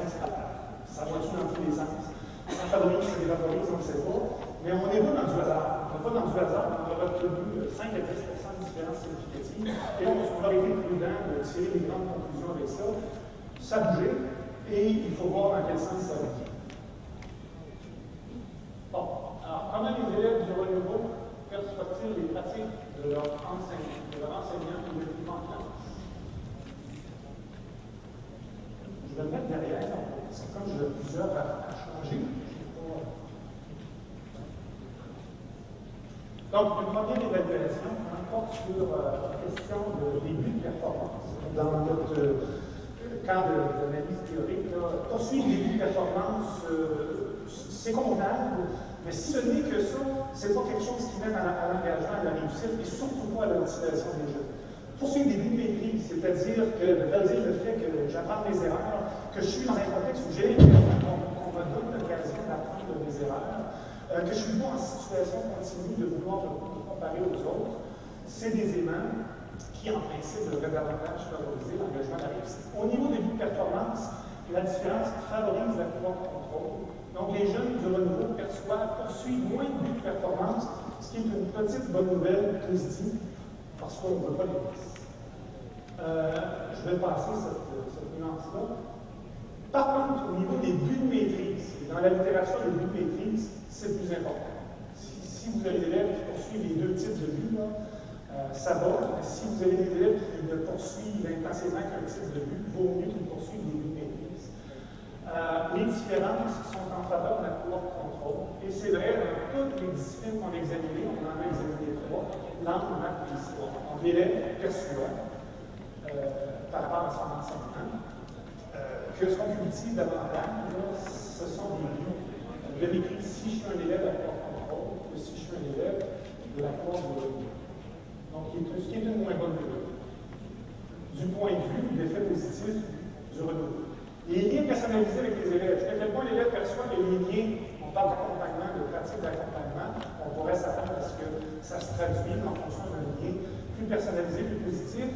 y a des différences à part. Ça va-tu dans tous les sens? Ça favorise, ça défavorise, on ne sait pas. Mais on n'est pas dans du hasard. On n'est pas dans du hasard. On a retenu 5 à 10% de différences significatives. Et on, aurait été prudent de tirer des grandes conclusions avec ça. Ça bougeait. Et il faut voir dans quel sens ça bouge. Bon. Alors, comment les élèves du renouveau perçoivent-ils les pratiques de leur enseignant, de leur enseignant ou de leur classe? Je vais le mettre derrière, à, changer, Donc, une première évaluation porte sur euh, la question de début de performance. Dans notre euh, cadre d'analyse théorique, poursuivre les buts de performance, euh, c'est comptable, mais si ce n'est que ça, ce n'est pas quelque chose qui mène à, l'engagement, à la réussite, et surtout pas à la motivation des jeunes. Poursuivre des buts de maîtrise, c'est-à-dire que le fait que j'apprends mes erreurs, que je suis dans un contexte où j'ai qu'on me donne l'occasion d'apprendre mes erreurs, euh, que je suis pas en situation continue de vouloir me comparer aux autres, c'est des éléments qui, en principe, devraient davantage favoriser l'engagement de la réussite. Au niveau des buts de performance, la différence favorise la pouvoir de contrôle. Donc, les jeunes du renouveau perçoivent, poursuivent moins de buts de performance, ce qui est une petite bonne nouvelle positive, parce qu'on ne veut pas les baisser. Euh, je vais passer cette, cette nuance-là. Par contre, au niveau des buts de maîtrise, dans la littérature, les buts de maîtrise, c'est plus important. Si, vous avez des élèves qui poursuivent les deux types de buts, euh, ça va, si vous avez des élèves qui ne poursuivent intensément qu'un type de but, vaut mieux qu'ils poursuivent des buts de maîtrise. Euh, les différences sont en faveur de la cour de contrôle, et c'est vrai dans toutes les disciplines qu'on a examinées, on en a examiné trois, langue, maths et histoire. Donc l'élève perçoit, euh, par rapport à son enseignement, que ce qu'on cultive davantage, ce sont des buts de maîtrise si je suis un élève à cour contrôle que si je suis un élève de la cour de Donc, ce qui est une moins bonne nouvelle. Du point de vue de l'effet positif du renouveau. Les liens personnalisés avec les élèves. À quel point l'élève perçoit les liens, on parle d'accompagnement, de pratique d'accompagnement, on pourrait s'attendre à ce que ça se traduise en fonction d'un lien plus personnalisé, plus positif.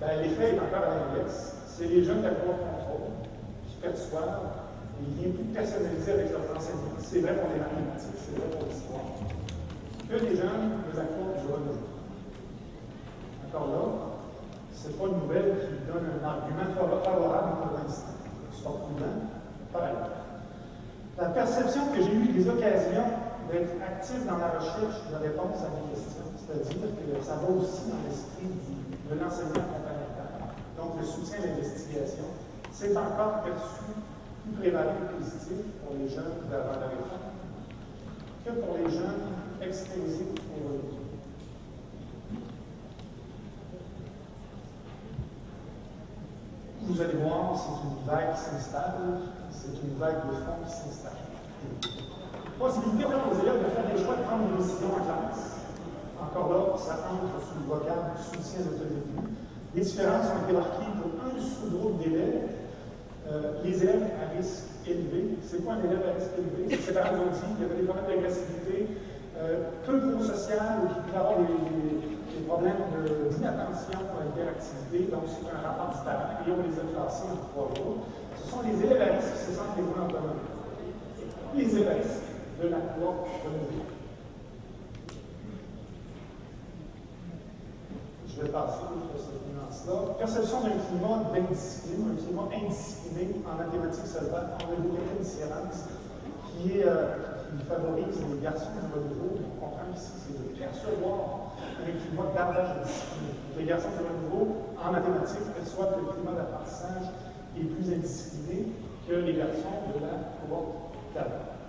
Ben, l'effet est encore à l'inverse. C'est les jeunes de la contrôle perçoivent des liens plus personnalisés avec leurs enseignants. C'est vrai pour les mathématiques, c'est vrai pour l'histoire. Que les gens nous accordent du renouveau. Encore là, ce n'est pas une nouvelle qui donne un argument favorable pour l'instant. Soit prudent, par ailleurs. La perception que j'ai eue des occasions d'être actif dans la recherche de réponses à mes questions, c'est-à-dire que ça va aussi dans l'esprit de l'enseignement complémentaire, donc le soutien à l'investigation, c'est encore perçu plus prévalent positif pour les jeunes d'avant la réforme que pour les jeunes exposés au revenu. Vous allez voir, c'est une vague qui s'installe, c'est une vague de fond qui s'installe. Possibilité pour aux élèves de faire des choix, de prendre des décisions en classe, en encore là, ça entre sous le vocable soutien autodéfini. Les différences ont été marquées pour un sous-groupe d'élèves, euh, les élèves à risque élevé. C'est quoi un élève à risque élevé? C'est séparé dit, il y avait des problèmes d'agressivité, euh, peu pro-social ou qui pouvaient avoir des, problèmes d'inattention à l'hyperactivité. Donc, c'est un rapport parent et on les a classés en trois groupes. Ce sont les élèves à risque, c'est ça les en commun. Les élèves à risque de la cour renouvelée. Vais passer outre cette nuance-là. Perception d'un climat d'indiscipline, un climat indiscipliné en mathématiques seulement, on a une qui, favorise les garçons du renouveau. On comprend ici, c'est de percevoir un climat davantage indiscipliné. Les garçons du renouveau, en mathématiques, perçoivent que le climat d'apprentissage est plus indiscipliné que les garçons de la cohorte d'avant.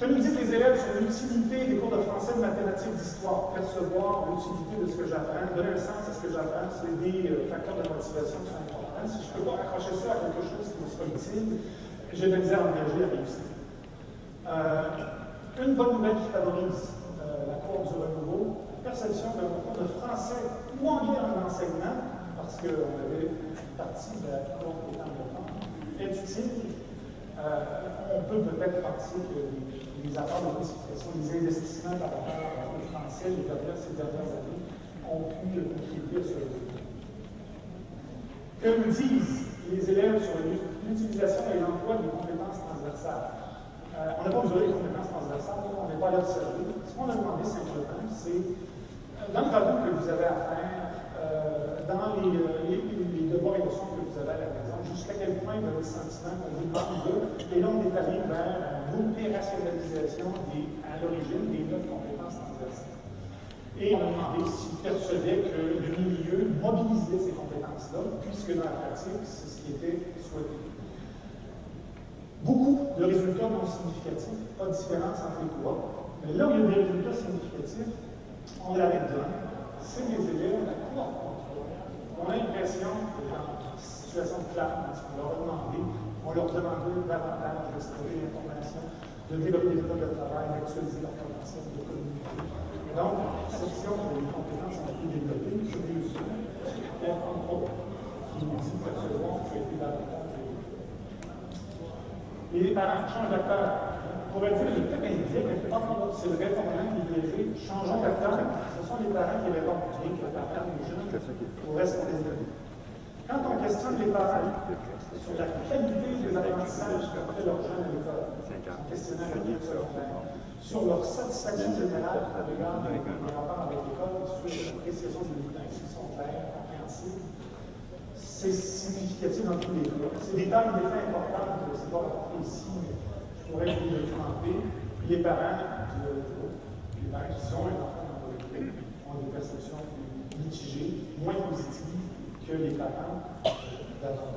Que nous disent les élèves sur l'utilité des cours de français, de mathématiques, d'histoire? Percevoir l'utilité de ce que j'apprends, donner un sens à ce que j'apprends, c'est des euh, facteurs de motivation qui sont importants. Si je peux pas accrocher ça à quelque chose qui me soit utile, j'ai de la misère à engager à réussir. Euh, une bonne nouvelle qui favorise euh, la cour du renouveau, perception mon cours de français ou lien en enseignement, parce qu'on avait une partie de la cour qui est en est utile. Euh, on peut peut-être penser que les de modification, les investissements par rapport au français les dernières, ces dernières années ont pu contribuer à ce Que nous disent les élèves sur l'utilisation et l'emploi des compétences transversales? Euh, on n'a pas besoin des compétences transversales, on n'est pas là de servir. Ce qu'on a demandé simplement, c'est euh, dans le travail que vous avez à faire, euh, dans les, les, les, devoirs et leçons que vous avez à la maison, jusqu'à quel point vous avez le sentiment qu'on vous demande d'eux, et là on est allé vers l'opérationnalisation à l'origine des neuf compétences transversales. Et on a demandé s'ils que le milieu mobilisait ces compétences-là, puisque dans la pratique, c'est ce qui était souhaité. Beaucoup de résultats non significatifs, pas de différence entre les trois, mais là où il y a des résultats significatifs, on l'avait donné, c'est les élèves de la cour On a l'impression que dans une situation de classe, on leur a demandé, on leur demandait davantage d'explorer l'information, de développer des méthodes de travail, d'actualiser leur potentiel de communauté. Donc, section des compétences ont été développées, faire un propos qui nous dit que été davantage Les parents changent d'acteur. On pourrait dire le thème indique, mais c'est le répondant qui est. Changeons d'acteur. Ce sont les parents qui répondent, bien que le parent des jeunes pourrait se les Quand on questionne les parents sur la qualité des apprentissages qu'a fait leurs jeunes à l'école, sur leur satisfaction générale à l'égard des rapports avec l'école, sur l'appréciation des bulletins qui sont clairs, compréhensibles. C'est significatif dans tous les cas. C'est des tailles des faits importantes, je ne sais pas ici, mais vous le commenter. Les parents, les parents qui ont un dans leur équipe ont des perceptions mitigées, moins positives que les parents d'avant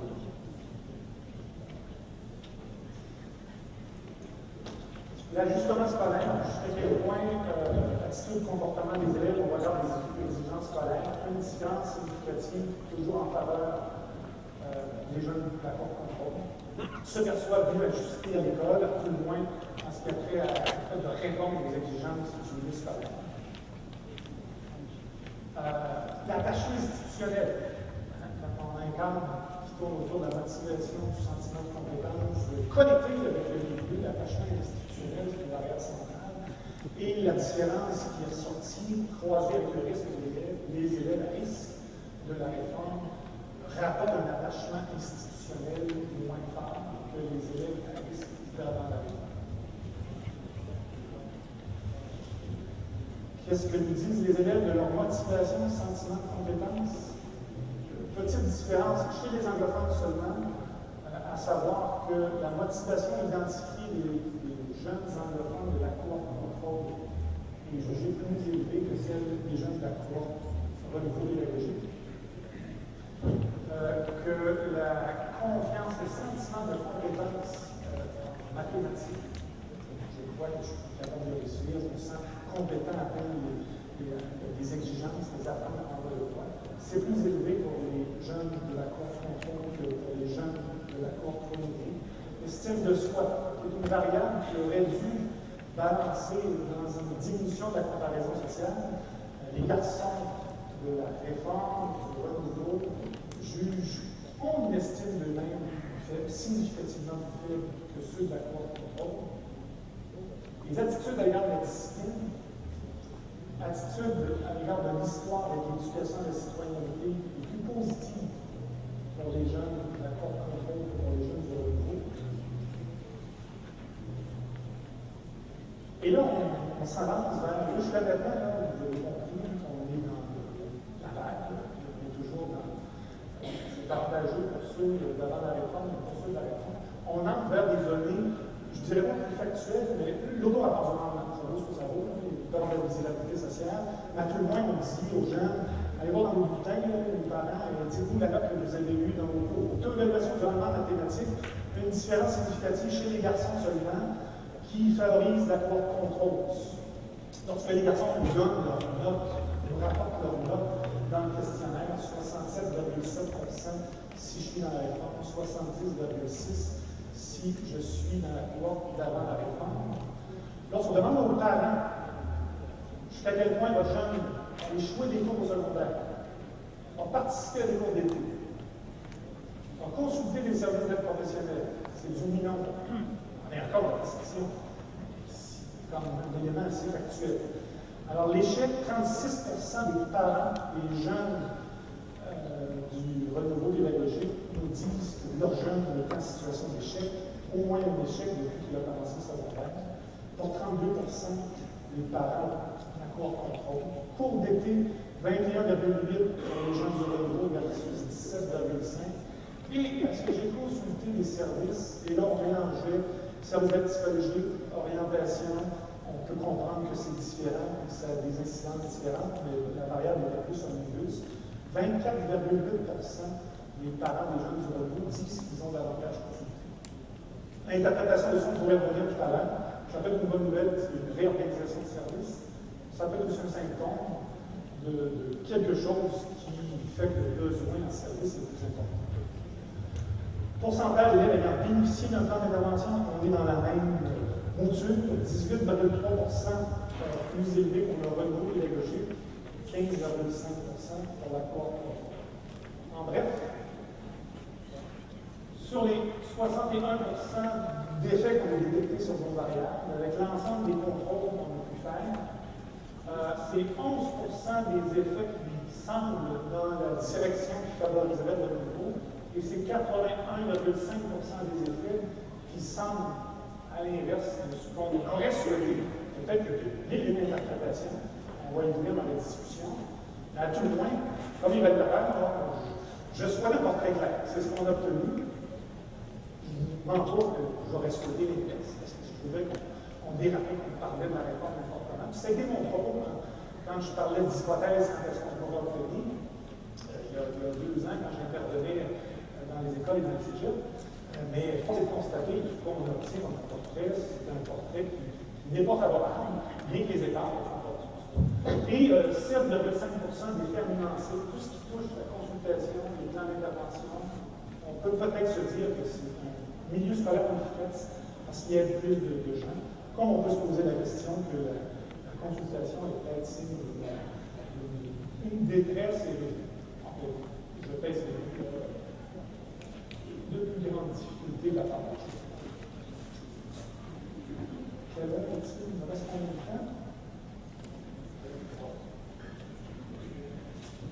L'ajustement scolaire, jusqu'à quel point euh, l'attitude, comportement des élèves au regard des exigences scolaires, une différence significative toujours en faveur euh, des jeunes de la cour contrôle, se perçoivent mieux ajustés à l'école, tout le moins en ce qui a trait à de répondre aux exigences du milieu L'attachement institutionnel, quand on cadre qui tourne autour de la motivation, du sentiment de compétence, de connecter avec le milieu, l'attachement institutionnel, de l'arrière centrale. Et la différence qui est sortie, croisée avec le risque des élèves, les élèves à risque de la réforme, rapportent un attachement institutionnel moins que les élèves à risque. Qu'est-ce que nous disent les élèves de leur motivation, sentiment de compétence? Petite différence chez les anglophones seulement, euh, à savoir que la motivation identifiée des jeunes anglophones de la Cour contrôle est jugée plus élevée que celle des jeunes de la Cour renouveau pédagogique. Euh, que la confiance, le sentiment de compétence euh, mathématique, je crois que je suis capable de réussir, je me sens compétent à atteindre les, exigences, les attentes en le droit. C'est plus élevé pour les jeunes de la Cour contrôle que les jeunes de la Cour renouveau. L'estime de soi, une variable qui aurait dû balancer dans une diminution de la comparaison sociale matière. Les garçons de la réforme, du renouveau, jugent, une estime d'eux-mêmes significativement plus faible que ceux de la Cour de. Les attitudes à l'égard de la discipline, attitudes à l'égard de l'histoire et de l'éducation de la citoyenneté est plus positive pour les jeunes de la Cour de que pour les jeunes du renouveau. Et là, on, on s'avance vers, jusqu'à maintenant, là, compris, on est dans la vague, on est toujours dans. C'est partagé pour ceux d'avant la réforme et pour ceux de la réforme. On entre vers des données je dirais pas plus factuel, mais l'auto-approvisionnement, ça vaut ce que ça vaut, vulnérabilité sociale, mais à tout le moins, on dit aux jeunes, allez voir dans vos bulletins, les parents, dites-vous la note que vous avez eue dans vos cours. Taux d'évaluation rendement mathématique, une différence significative chez les garçons seulement, qui favorise la cour contrôle. Lorsque les garçons nous donnent leur note, nous rapportent leur note dans le questionnaire, 67,7% si je suis dans la réforme, 70,6% si je suis dans la cour d'avant la réforme. Lorsqu'on demande aux parents jusqu'à quel point votre jeune a échoué des cours au secondaire, a participé à des cours d'été, a consulté des services d'aide professionnels, c'est du minant. On est encore dans la discussion comme un élément assez factuel. Alors, l'échec, 36% des parents et jeunes du renouveau pédagogique nous disent que leurs jeunes sont en situation d'échec au moins un échec depuis qu'il a commencé sa secondaire. Pour 32% des parents Cour contrôle. Cours d'été, 21,8 pour les gens du renouveau versus 17,5. Et est-ce que j'ai consulté les services, et là on mélangeait services psychologique, orientation, on peut comprendre que c'est différent, que ça a des incidences différentes, mais la variable est plus plus. 24,8% des parents des jeunes du renouveau disent qu'ils ont davantage L'interprétation de ce qu'on pourrait revenir tout à l'heure. Ça peut être une bonne nouvelle, c'est une réorganisation de service. Ça peut être aussi un symptôme de, quelque chose qui fait que le besoin en service est plus important. Pourcentage d'élèves ayant bénéficié d'un plan d'intervention, on est dans la même mouture, 18,3% plus élevé pour le renouveau pédagogique, 15,5 En bref, sur les 61% d'effets qu'on a détectés sur nos variables, avec l'ensemble des contrôles qu'on a pu faire, euh, c'est 11% des effets qui semblent dans la direction qui favoriserait le niveau, et c'est 81,5% des effets qui semblent à l'inverse de ce qu'on aurait souhaité. Peut-être que il y a une interprétation, on va y venir dans la discussion. À tout le moins, comme il va être je souhaite un portrait clair. C'est ce qu'on a obtenu entre autres, j'aurais souhaité les textes, parce que je trouvais qu'on dérapait, qu'on parlait de la réforme fortement. C'était mon propos quand je parlais d'hypothèses quand est-ce qu'on pourra obtenir, euh, il, y a, a deux ans, quand j'intervenais euh, dans les écoles et dans les cégep. Euh, mais force est de constater que qu'on obtient comme un portrait, c'est un portrait qui n'est pas favorable, bien que les écarts Et euh, 7,5 des fermes financiers, tout ce qui touche la consultation, les plans d'intervention, on peut peut-être se dire que c'est milieu scolaire en efficace parce qu'il y a plus de, gens. Comme on peut se poser la question que la, consultation est peut-être signe d'une détresse et en fait, je pèse de plus grandes difficultés de la part de un de temps?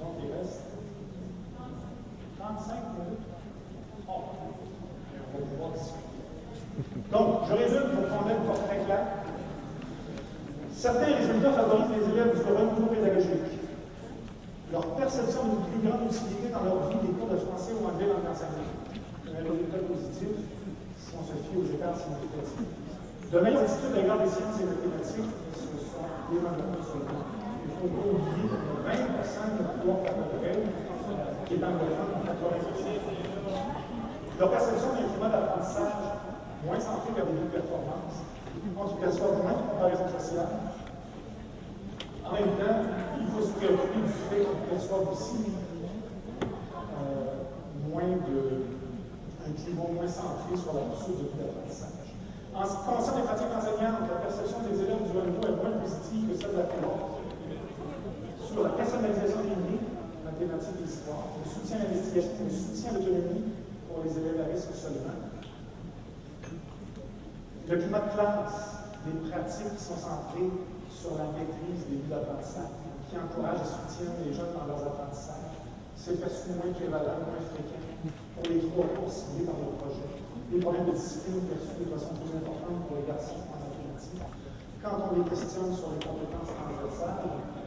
Donc, il reste 35 minutes. Oh. Donc, je résume pour prendre un portrait clair. Certains résultats favorisent les élèves du renouveau pédagogique. Leur perception d'une plus grande utilité dans leur vie des cours de français ou anglais dans l'enseignement. Un résultat positif si on se fie aux écarts significatifs. De meilleures attitudes à l'égard des sciences et mathématiques, ce sont des rendements seulement. Que 20 de la cour qui est anglophone, 80 leur perception d'un climat d'apprentissage moins centré vers des performances, en tout cas soit moins de comparaison sociale. En même temps, il faut se préoccuper du fait qu'ils perçoivent aussi euh, moins de, un climat moins centré sur la poursuite de l'apprentissage. En ce qui concerne les pratiques enseignantes, la perception des élèves du renouveau est moins positive que celle de la cohorte sur la personnalisation des données, mathématiques et histoire, le soutien à l'investigation le soutien à l'autonomie pour les élèves à risque seulement. Le climat de classe, des pratiques qui sont centrées sur la maîtrise des buts d'apprentissage, qui encouragent et soutiennent les jeunes dans leurs apprentissages. C'est facile moins prévalent, moins fréquent pour les trois cours ciblés par le projet. Les problèmes de discipline perçus de façon plus importante pour les garçons en mathématiques. Quand on les questionne sur les compétences transversales,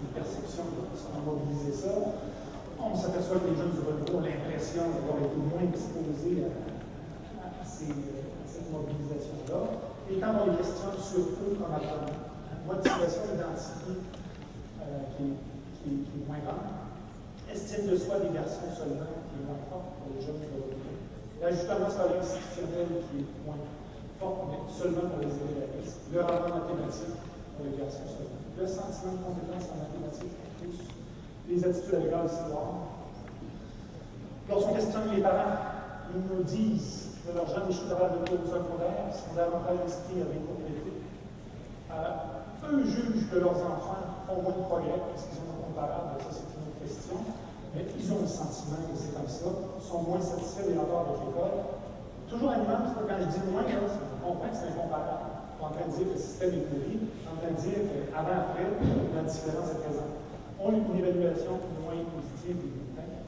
une perception de mobiliser ça, on s'aperçoit que les jeunes du renouveau ont l'impression d'avoir été moins exposés à, ces, cette mobilisation-là. Et quand on les questionne sur eux comme apprenants, motivation identifiée euh, qui, est moins grande, estime de soi des garçons seulement qui est moins forte pour les jeunes du renouveau. L'ajustement scolaire institutionnel qui est moins fort, mais seulement pour les élèves. Le rendement mathématique pour les garçons seulement. Le sentiment de compétence en mathématiques les attitudes à l'égard de l'histoire. Lorsqu'on questionne les parents, ils nous disent que leurs jeunes échouent de cours secondaire sont davantage inscrits à des euh, eux jugent que leurs enfants font moins de progrès parce qu'ils sont incomparables, ça c'est une autre question, mais ils ont le sentiment que c'est comme ça, sont moins satisfaits des rapports avec l'école. Toujours animal, quand je dis moins, on comprend que c'est incomparable. On en train de dire que le système est pourri, on en train de dire qu'avant-après, la différence est présente ont une évaluation moins positive des bulletins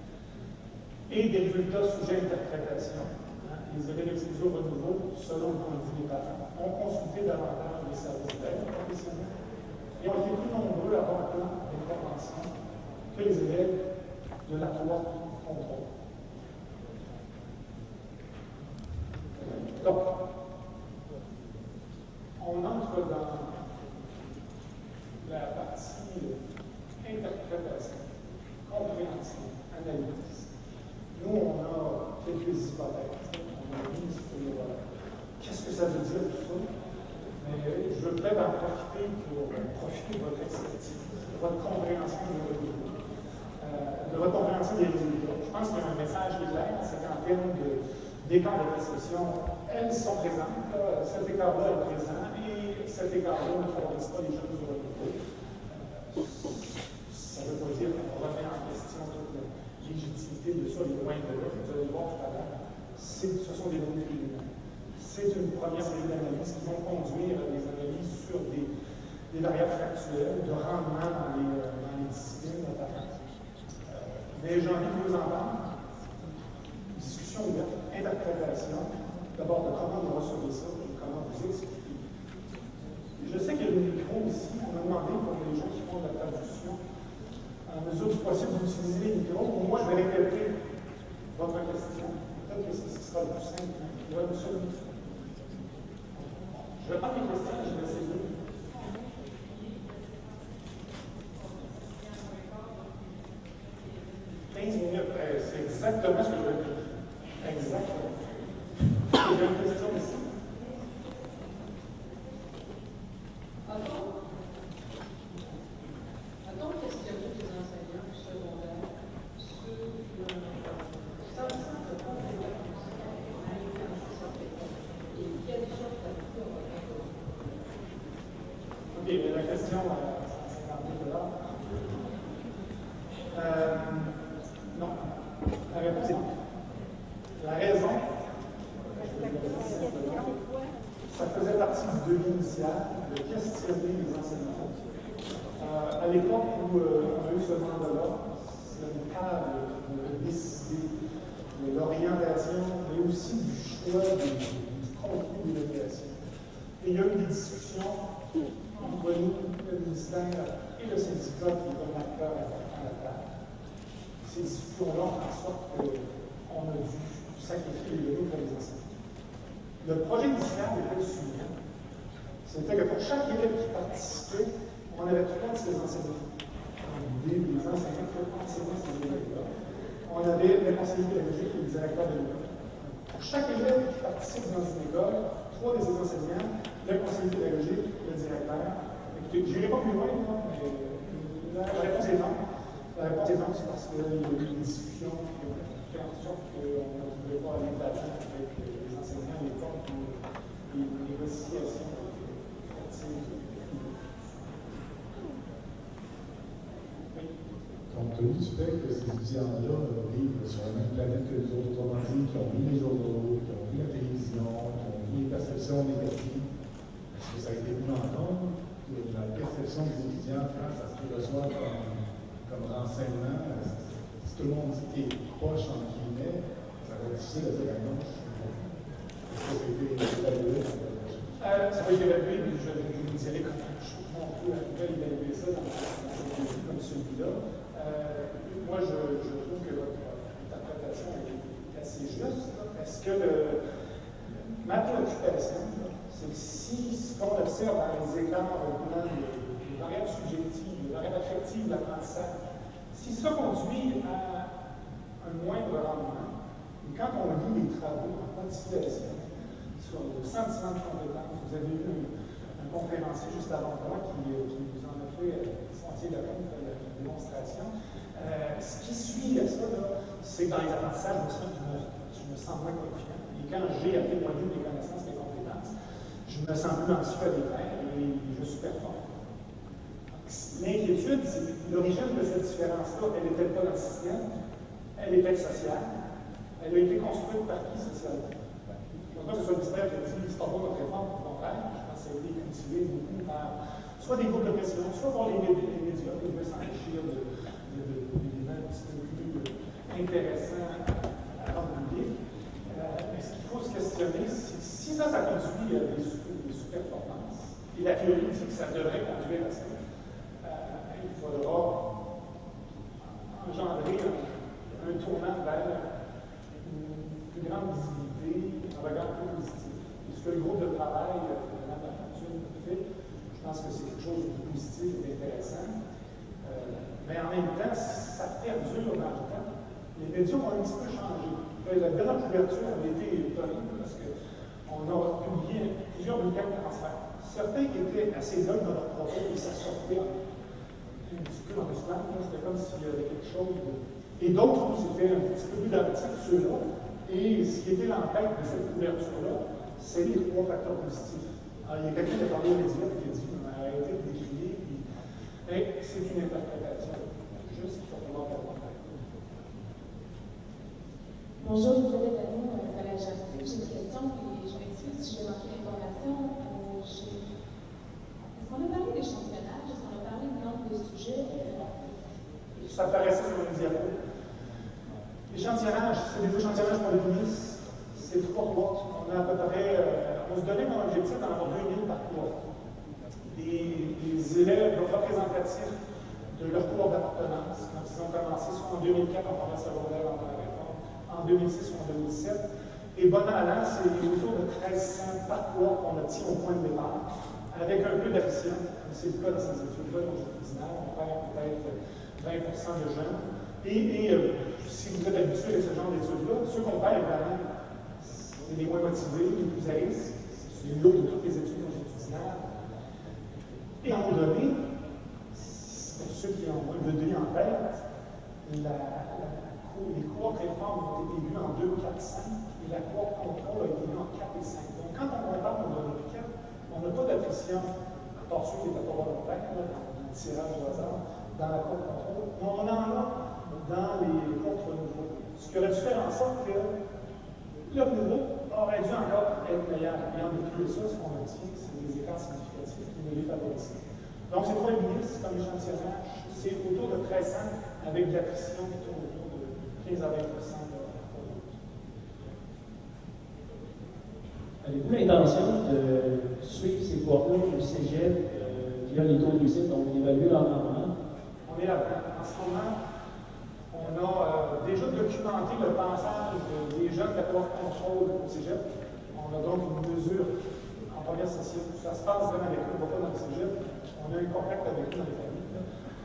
et des résultats sujets à interprétation. Hein, les élèves exposés au renouveau, selon le point de vue des parents, ont consulté davantage les services d'aide professionnels et ont été plus nombreux à avoir un plan d'intervention que les élèves de la loi contrôle. Donc, on entre dans la partie interprétation, compréhension, analyse. Nous, on a quelques hypothèses. On a mis euh, qu'est-ce que ça veut dire tout ça? Mais je veux peut-être en profiter pour profiter de votre expertise, de votre compréhension de votre euh, de votre compréhension des résultats. Je pense qu'il y a un message qui clair, c'est qu'en termes de, de perception, elles sont présentes. Cet écart-là est présent et cet écart-là ne favorise pas les jeunes renouveau ça ne veut pas dire qu'on remet en question toute la légitimité de ça, les loin de là. Vous allez voir tout à l'heure, ce sont des données préliminaires. C'est une première série d'analyses qui vont conduire à des analyses sur des, variables factuelles, de rendement dans les, euh, disciplines notamment. Euh, mais j'ai envie de vous entendre. Discussion ouverte, interprétation, d'abord de comment vous recevez ça et comment vous expliquez. Je sais qu'il y a des micros ici. On m'a demandé pour les gens qui font de la traduction en mesure du possible d'utiliser les micros. Pour moi, je vais répéter votre question. Peut-être que ce sera le plus simple. Je vais prendre mes questions et je vais essayer. minutes, c'est exactement ce que je veux dire. Exactement. Euh, c'est 50 000 Non. La réponse est non. La raison, ça faisait partie du devis initial de questionner les enseignants. Euh, à l'époque où euh, on a eu ce mandat-là, le cadre de décider de l'orientation, mais aussi du choix du, contenu de l'éducation. Et il y a eu des discussions entre nous, le ministère et le syndicat qui est un acteur à la table. Ces discussions-là en sorte qu'on a dû sacrifier les données pour les enseignants. Le projet initial était le suivant. C'était que pour chaque élève qui participait, on avait trois de ces enseignants. L'idée des enseignants qui ces élèves-là. On avait le conseiller pédagogique et le directeur de l'école. Pour chaque élève qui participe dans une école, trois de ces enseignants, le conseiller pédagogique, le directeur. Je n'irai pas plus loin, moi, mais la réponse est non. La réponse est non, c'est parce qu'il y a eu des discussions qui ont fait en sorte qu'on ne pouvait pas aller là avec les enseignants, les comptes, les négociations. Donc, tenu du fait que ces étudiants-là vivent sur la même planète que nous autres, autrement dit, qui ont vu les journaux, qui ont vu la télévision, qui ont vu les perceptions négatives, est-ce que ça a été mis en compte que la perception des étudiants face à ce qu'ils reçoivent comme, comme renseignement, si tout le monde dit est proche, entre guillemets, ça va être difficile de dire non. Est-ce que ça a été évalué? Euh, ça va évalué, mais je, je vous dirai comment je on peut évaluer ça dans un comme celui-là. Euh, moi, je, trouve que votre interprétation est assez juste, parce que ma préoccupation, c'est que si ce qu'on observe dans les écarts au des, des variables subjectives, des variables affectives de l'apprentissage, si ça conduit à un moindre rendement, et quand on lit les travaux en quantification sur le sentiment de compétence, vous avez eu un, conférencier juste avant moi qui, qui nous en a fait euh, sentier de compte la, la démonstration. Euh, ce qui suit à ça, c'est dans les apprentissages, je me, je me sens moins confiant. Et quand j'ai à des connaissances, des compétences, je me sens plus anxieux à les et je suis performant. L'inquiétude, l'origine de cette différence-là, elle n'était pas dans le système, elle était sociale. Elle a été construite par qui socialement? Je ne pense que l'histoire qui dit notre réforme, au contraire. Je pense que ça a été cultivé beaucoup par soit des groupes de pression, soit par les, médias, qui veulent s'enrichir d'éléments un petit peu plus intéressants à l'ordre public. Euh, mais ce qu'il faut se questionner, c'est si ça, ça conduit à des, sous-performances, et la théorie dit que ça devrait conduire à ça, il faudra engendrer un, un tournant vers grande visibilité, un regard positif. Et ce que le groupe de travail de Lafontaine fait, je pense que c'est quelque chose de positif et d'intéressant. Euh, mais en même temps, ça perdure dans le temps. Les médias ont un petit peu changé. La dernière couverture avait été étonnante parce qu'on a publié plusieurs bulletins de transfert. Certains étaient assez durs dans leur propos et ça sortait un petit peu dans l'islam, c'était comme s'il y avait quelque chose. Et d'autres, c'était un petit peu plus dramatique, ceux-là. Et ce qui était l'empête de cette couverture-là, c'est les trois facteurs positifs. Alors, il y a quelqu'un qui a parlé aux médias qui a dit arrêtez de décrier. Mais c'est une interprétation. Juste qu'il faut pouvoir faire Bonjour, Elisabeth Anou, Collège Arctique. J'ai une question, puis je m'excuse si j'ai manqué l'information. Euh, Est-ce qu'on a parlé d'échantillonnage? Est-ce qu'on a parlé du nombre de sujets? Ça apparaissait sur le diapo. L'échantillonnage, c'est des échantillonnages pour les ministres. C'est trois boîtes. On a à peu près, euh, on se donnait comme objectif d'en avoir 2000 par. Des, des élèves représentatifs de leur cours d'appartenance quand ils ont commencé soit en 2004 en première secondaire première réforme, en 2006 ou en 2007. Et bon an, c'est autour de 1300 par cours qu'on obtient au point de départ, avec un peu d'addition. C'est le cas dans ces études-là, longitudinales. On perd peut-être 20% de jeunes. Et, euh, si vous êtes habitué à ce genre d'études-là, ceux qu'on perd, évidemment, c'est les moins motivés, les plus à risque. C'est l'eau de toutes les études longitudinales. Et à un moment donné, pour ceux qui ont le donné en tête, la, la, les cours réformes ont été lus en 2, 4, 5, et la cour contrôle a été lue en 4 et 5. Donc, quand on compare nos données 4, on n'a pas d'attrition, à part ceux qui étaient pas volontaires, dans le tirage au hasard, dans la cour contrôle. On en a dans les contre-niveaux. Ce qui aurait dû faire en sorte que leur niveau aurait dû encore être meilleur. Et en dépit de ça, ce qu'on obtient, c'est des écarts significatifs qui ne les favorisent. Donc, c'est trois ministres comme échantillonnage, c'est autour de 1300 avec de l'attrition qui tourne autour de 15 à 20 de Avez-vous l'intention de suivre ces cours-là au cégep euh, via les taux de réussite, donc d'évaluer leur rendement? On est là En ce moment, on a euh, déjà documenté le passage des jeunes de la cour contrôle au cégep. On a donc une mesure en première session. Ça se passe vraiment avec on va pas dans le cégep. On a un contact avec eux dans les familles.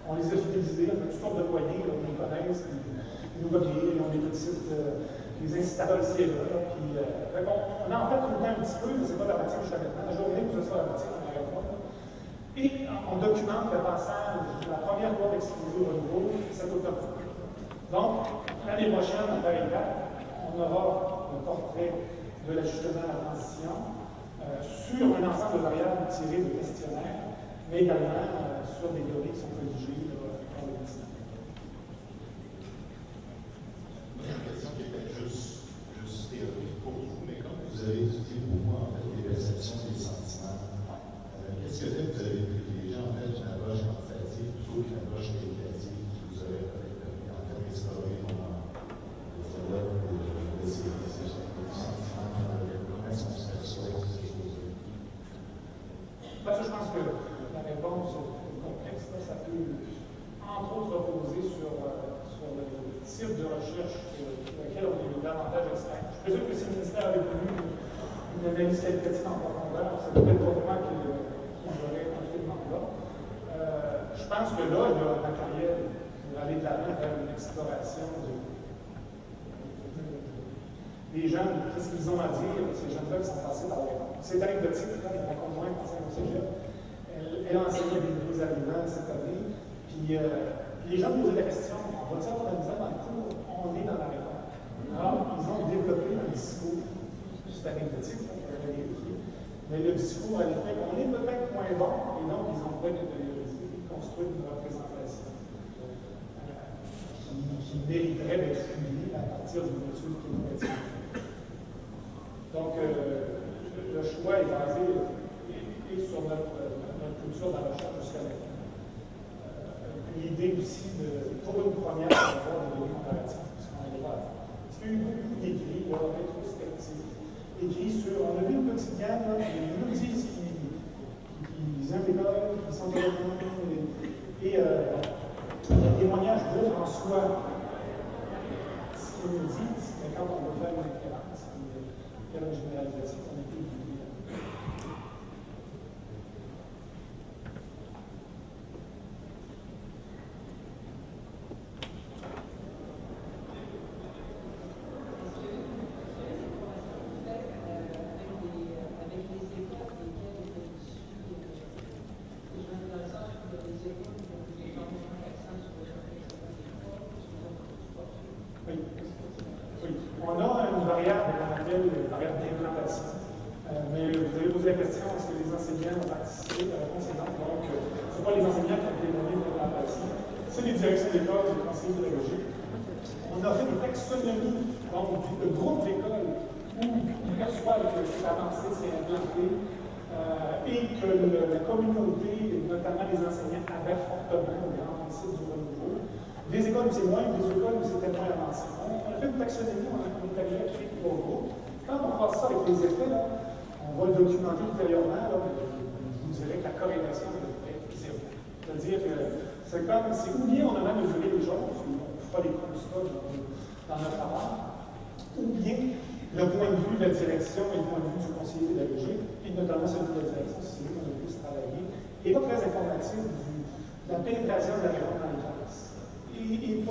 On les a fidélisés, on a toutes sortes de moyens, ils nous connaissent, ils, nous bien, on est petites, euh, les incitateurs et là. Puis, euh, on a en fait tout un petit peu, mais ce n'est pas dramatique jusqu'à maintenant. La journée où ce sera dramatique, on n'arrête pas. Et on documente le passage de la première loi d'exclusion au niveau cet automne. Donc, l'année prochaine, à Paris-Bas, on aura le portrait de l'ajustement à la transition euh, sur un ensemble de variables tirées de questionnaires, mais également euh, sur des théories qui sont rédigées par le ministère. Une question qui est juste, juste théorique pour vous, mais comme vous avez étudié pour moi en fait, les perceptions des sentiments, euh, qu'est-ce que anecdotique, on pourrait vérifier, mais le discours à l'effet qu'on est peut-être moins bon, et donc ils ont fait construire une représentation. Euh, qui, mériterait d'être publiée à partir d'une étude est Donc, euh, le choix est basé sur notre, notre, culture de la recherche jusqu'à maintenant. Euh, L'idée aussi, de, pour une première, d'avoir des données comparatives, parce qu'on a le droit il y a eu beaucoup d'écrits, rétrospectifs, écrits sur. On a vu une petite gamme, là, ils nous disent qu'ils aiment l'école, qu'ils sont éloignés, et euh, le témoignage beau en soi. Ce qu'ils nous disent, c'est quand on veut faire une référence, faire une généralisation, on est plus moins des écoles où c'était moins avancé. On, a fait une taxonomie, on a une taxonomie pour groupe. Quand on passe ça avec les effets, on va le documenter ultérieurement, là, vous dirais que la corrélation est zéro. C'est-à-dire que c'est comme, c'est ou bien on a mal mesuré les choses, on fera des constats dans, notre rapport, ou bien le point de vue de la direction et le point de vue du conseiller pédagogique, et notamment celui de la direction, celui qu'on a plus travaillé, et pas très informatif de la pénétration de la réponse dans les et,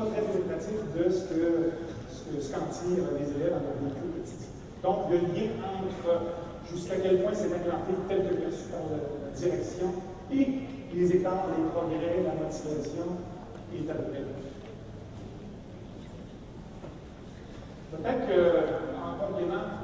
de ce que ce qu'en tirent les élèves en vécu quotidien. Donc, le lien entre jusqu'à quel point c'est implanté tel que perçu par la direction et les écarts, les progrès, la motivation peu près Peut-être qu'en complément,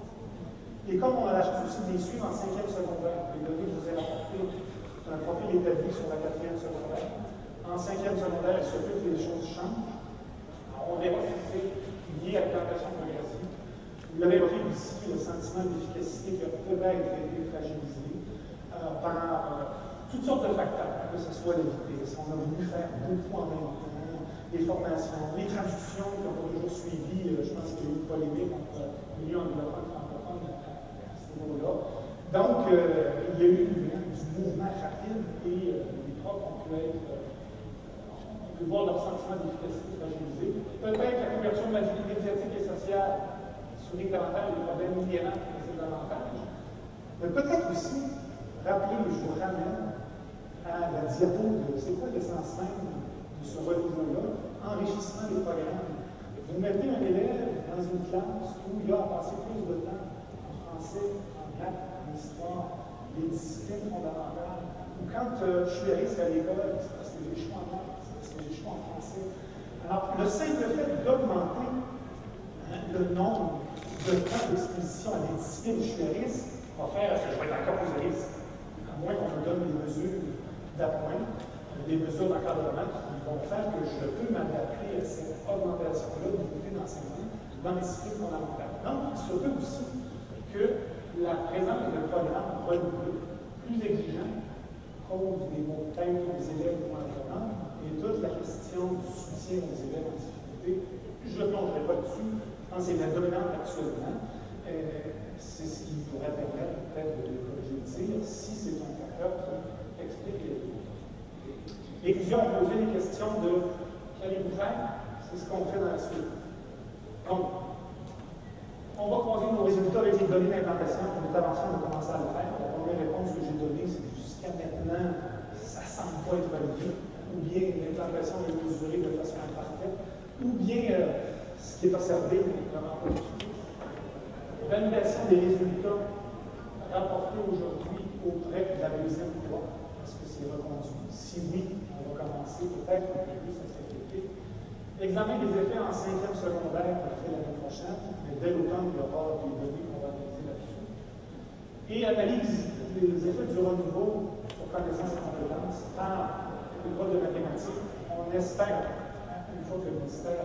Et comme on a la chance aussi de les suivre en cinquième secondaire, les données que je vous ai rapportées, un profil établi sur la quatrième secondaire. En cinquième secondaire, il se peut que les choses changent. On verra si c'est lié à l'implantation progressive. Vous l'avez vu ici, le sentiment d'efficacité qui a peut-être été fragilisé euh, par euh, toutes sortes de facteurs, que ce soit la vitesse, on a voulu faire beaucoup en même temps, les formations, les traductions qui ont toujours suivi, euh, je pense qu'il y a eu une polémique entre le milieu anglophone et francophone à, ce Donc, euh, il y a eu du mouvement rapide et euh, les profs ont pu voir leur sentiment d'efficacité fragilisé. Peut-être la couverture médiatique et sociale souligne davantage les problèmes inhérents qui faisaient davantage. Mais peut-être aussi, rappelez, je vous ramène à la diapo de c'est quoi l'essence même de ce renouveau-là, enrichissement des programmes. Vous mettez un élève dans une classe où il a passé plus de temps en français, en maths, en histoire, les disciplines fondamentales. Ou quand euh, je suis allé à l'école, c'est parce que j'ai choix en maths, c'est parce que j'ai choix en français. Alors, le simple fait d'augmenter hein, le nombre de temps d'exposition à des disciplines où je suis à risque va faire que je vais être encore plus à risque. À moins qu'on me donne des mesures d'appoint, des mesures d'encadrement qui vont faire que je peux m'adapter à cette augmentation-là du côté d'enseignement dans les disciplines fondamentales. Donc, il se peut aussi que la présence de programmes renouvelés, plus exigeants, cause des mots aux élèves moins apprenants, et toute la question du soutien aux élèves en difficulté, je ne plongerai pas dessus, je pense que c'est la dominante actuellement. Euh, c'est ce qui pourrait permettre peut-être de corriger le tir si c'est un facteur qui explique les les clients ont posé des questions de qu'allez-vous faire? C'est ce qu'on fait dans la suite. Donc, on va croiser nos résultats avec les données d'implantation. On est avancé, on a commencé à le faire. La première réponse que j'ai donnée, c'est que jusqu'à maintenant, ça ne semble pas être validé. Ou bien l'implantation est mesurée de façon imparfaite, ou bien euh, ce qui est observé n'est vraiment pas Validation des résultats rapportés aujourd'hui auprès de la deuxième fois. Est-ce que c'est reconduit? Si oui, on va commencer peut-être un peu plus à s'inquiéter. L'examen des effets en cinquième secondaire on fait l'année mais dès l'automne, il y aura des données qu'on va analyser là-dessus. Et analyse des effets du renouveau sur connaissance et compétences par l'école de mathématiques. On espère, une fois que le ministère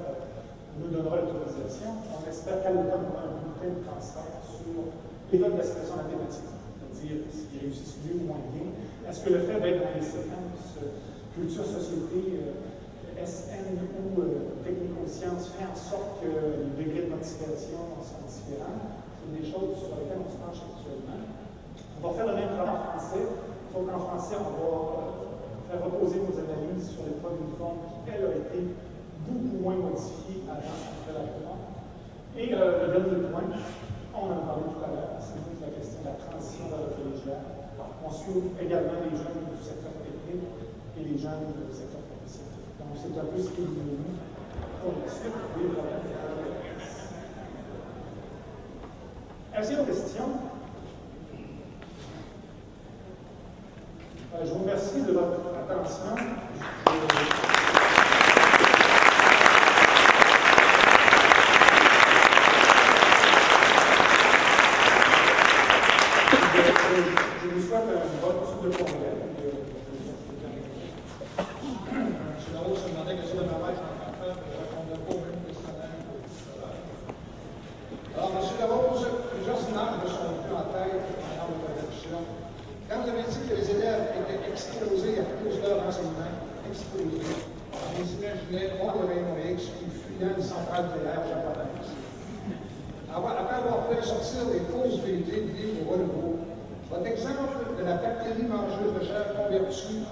nous donnera l'autorisation, on espère qu'à l'automne, on aura un bulletin de transfert sur l'école de la situation mathématique, c'est-à-dire s'ils réussissent mieux ou moins bien. Est-ce que le fait d'être dans les séquences culture, société, euh, SN ou euh, technico-sciences fait en sorte que les degrés de motivation sont différents? C'est des choses sur lesquelles on se penche actuellement. On va faire le même travail en français, sauf qu'en français, on va euh, faire reposer nos analyses sur les l'épreuve uniforme qui, elle, a été beaucoup moins modifiée avant après la commande. Et euh, le dernier point, on en a parlé tout à l'heure, c'est la question de la transition vers le collégial. On suit également les jeunes du secteur technique et les gens du secteur c'est un peu ce qui est venu pour la suite des problèmes. Est-ce qu'il y a une question? Je vous remercie de votre attention. Je, vous souhaite un bon suite de congrès.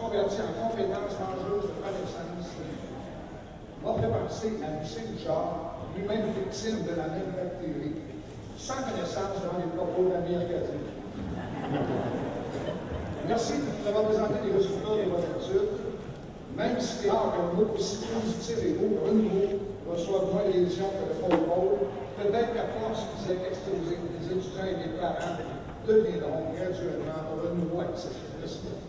converti en compétences dangereuses de connaissance m'a fait penser à Lucien Bouchard, lui-même victime de la même bactérie, sans connaissance devant les propos d'Amir Kadir. Merci d'avoir présenté les résultats de votre étude. Même si rare qu'un mot positif et beau, renouveau, reçoit moins d'éditions que le pôle, peut-être qu'à force qu'ils aient exposé les étudiants et les parents deviendront graduellement renouveau accessible. Merci.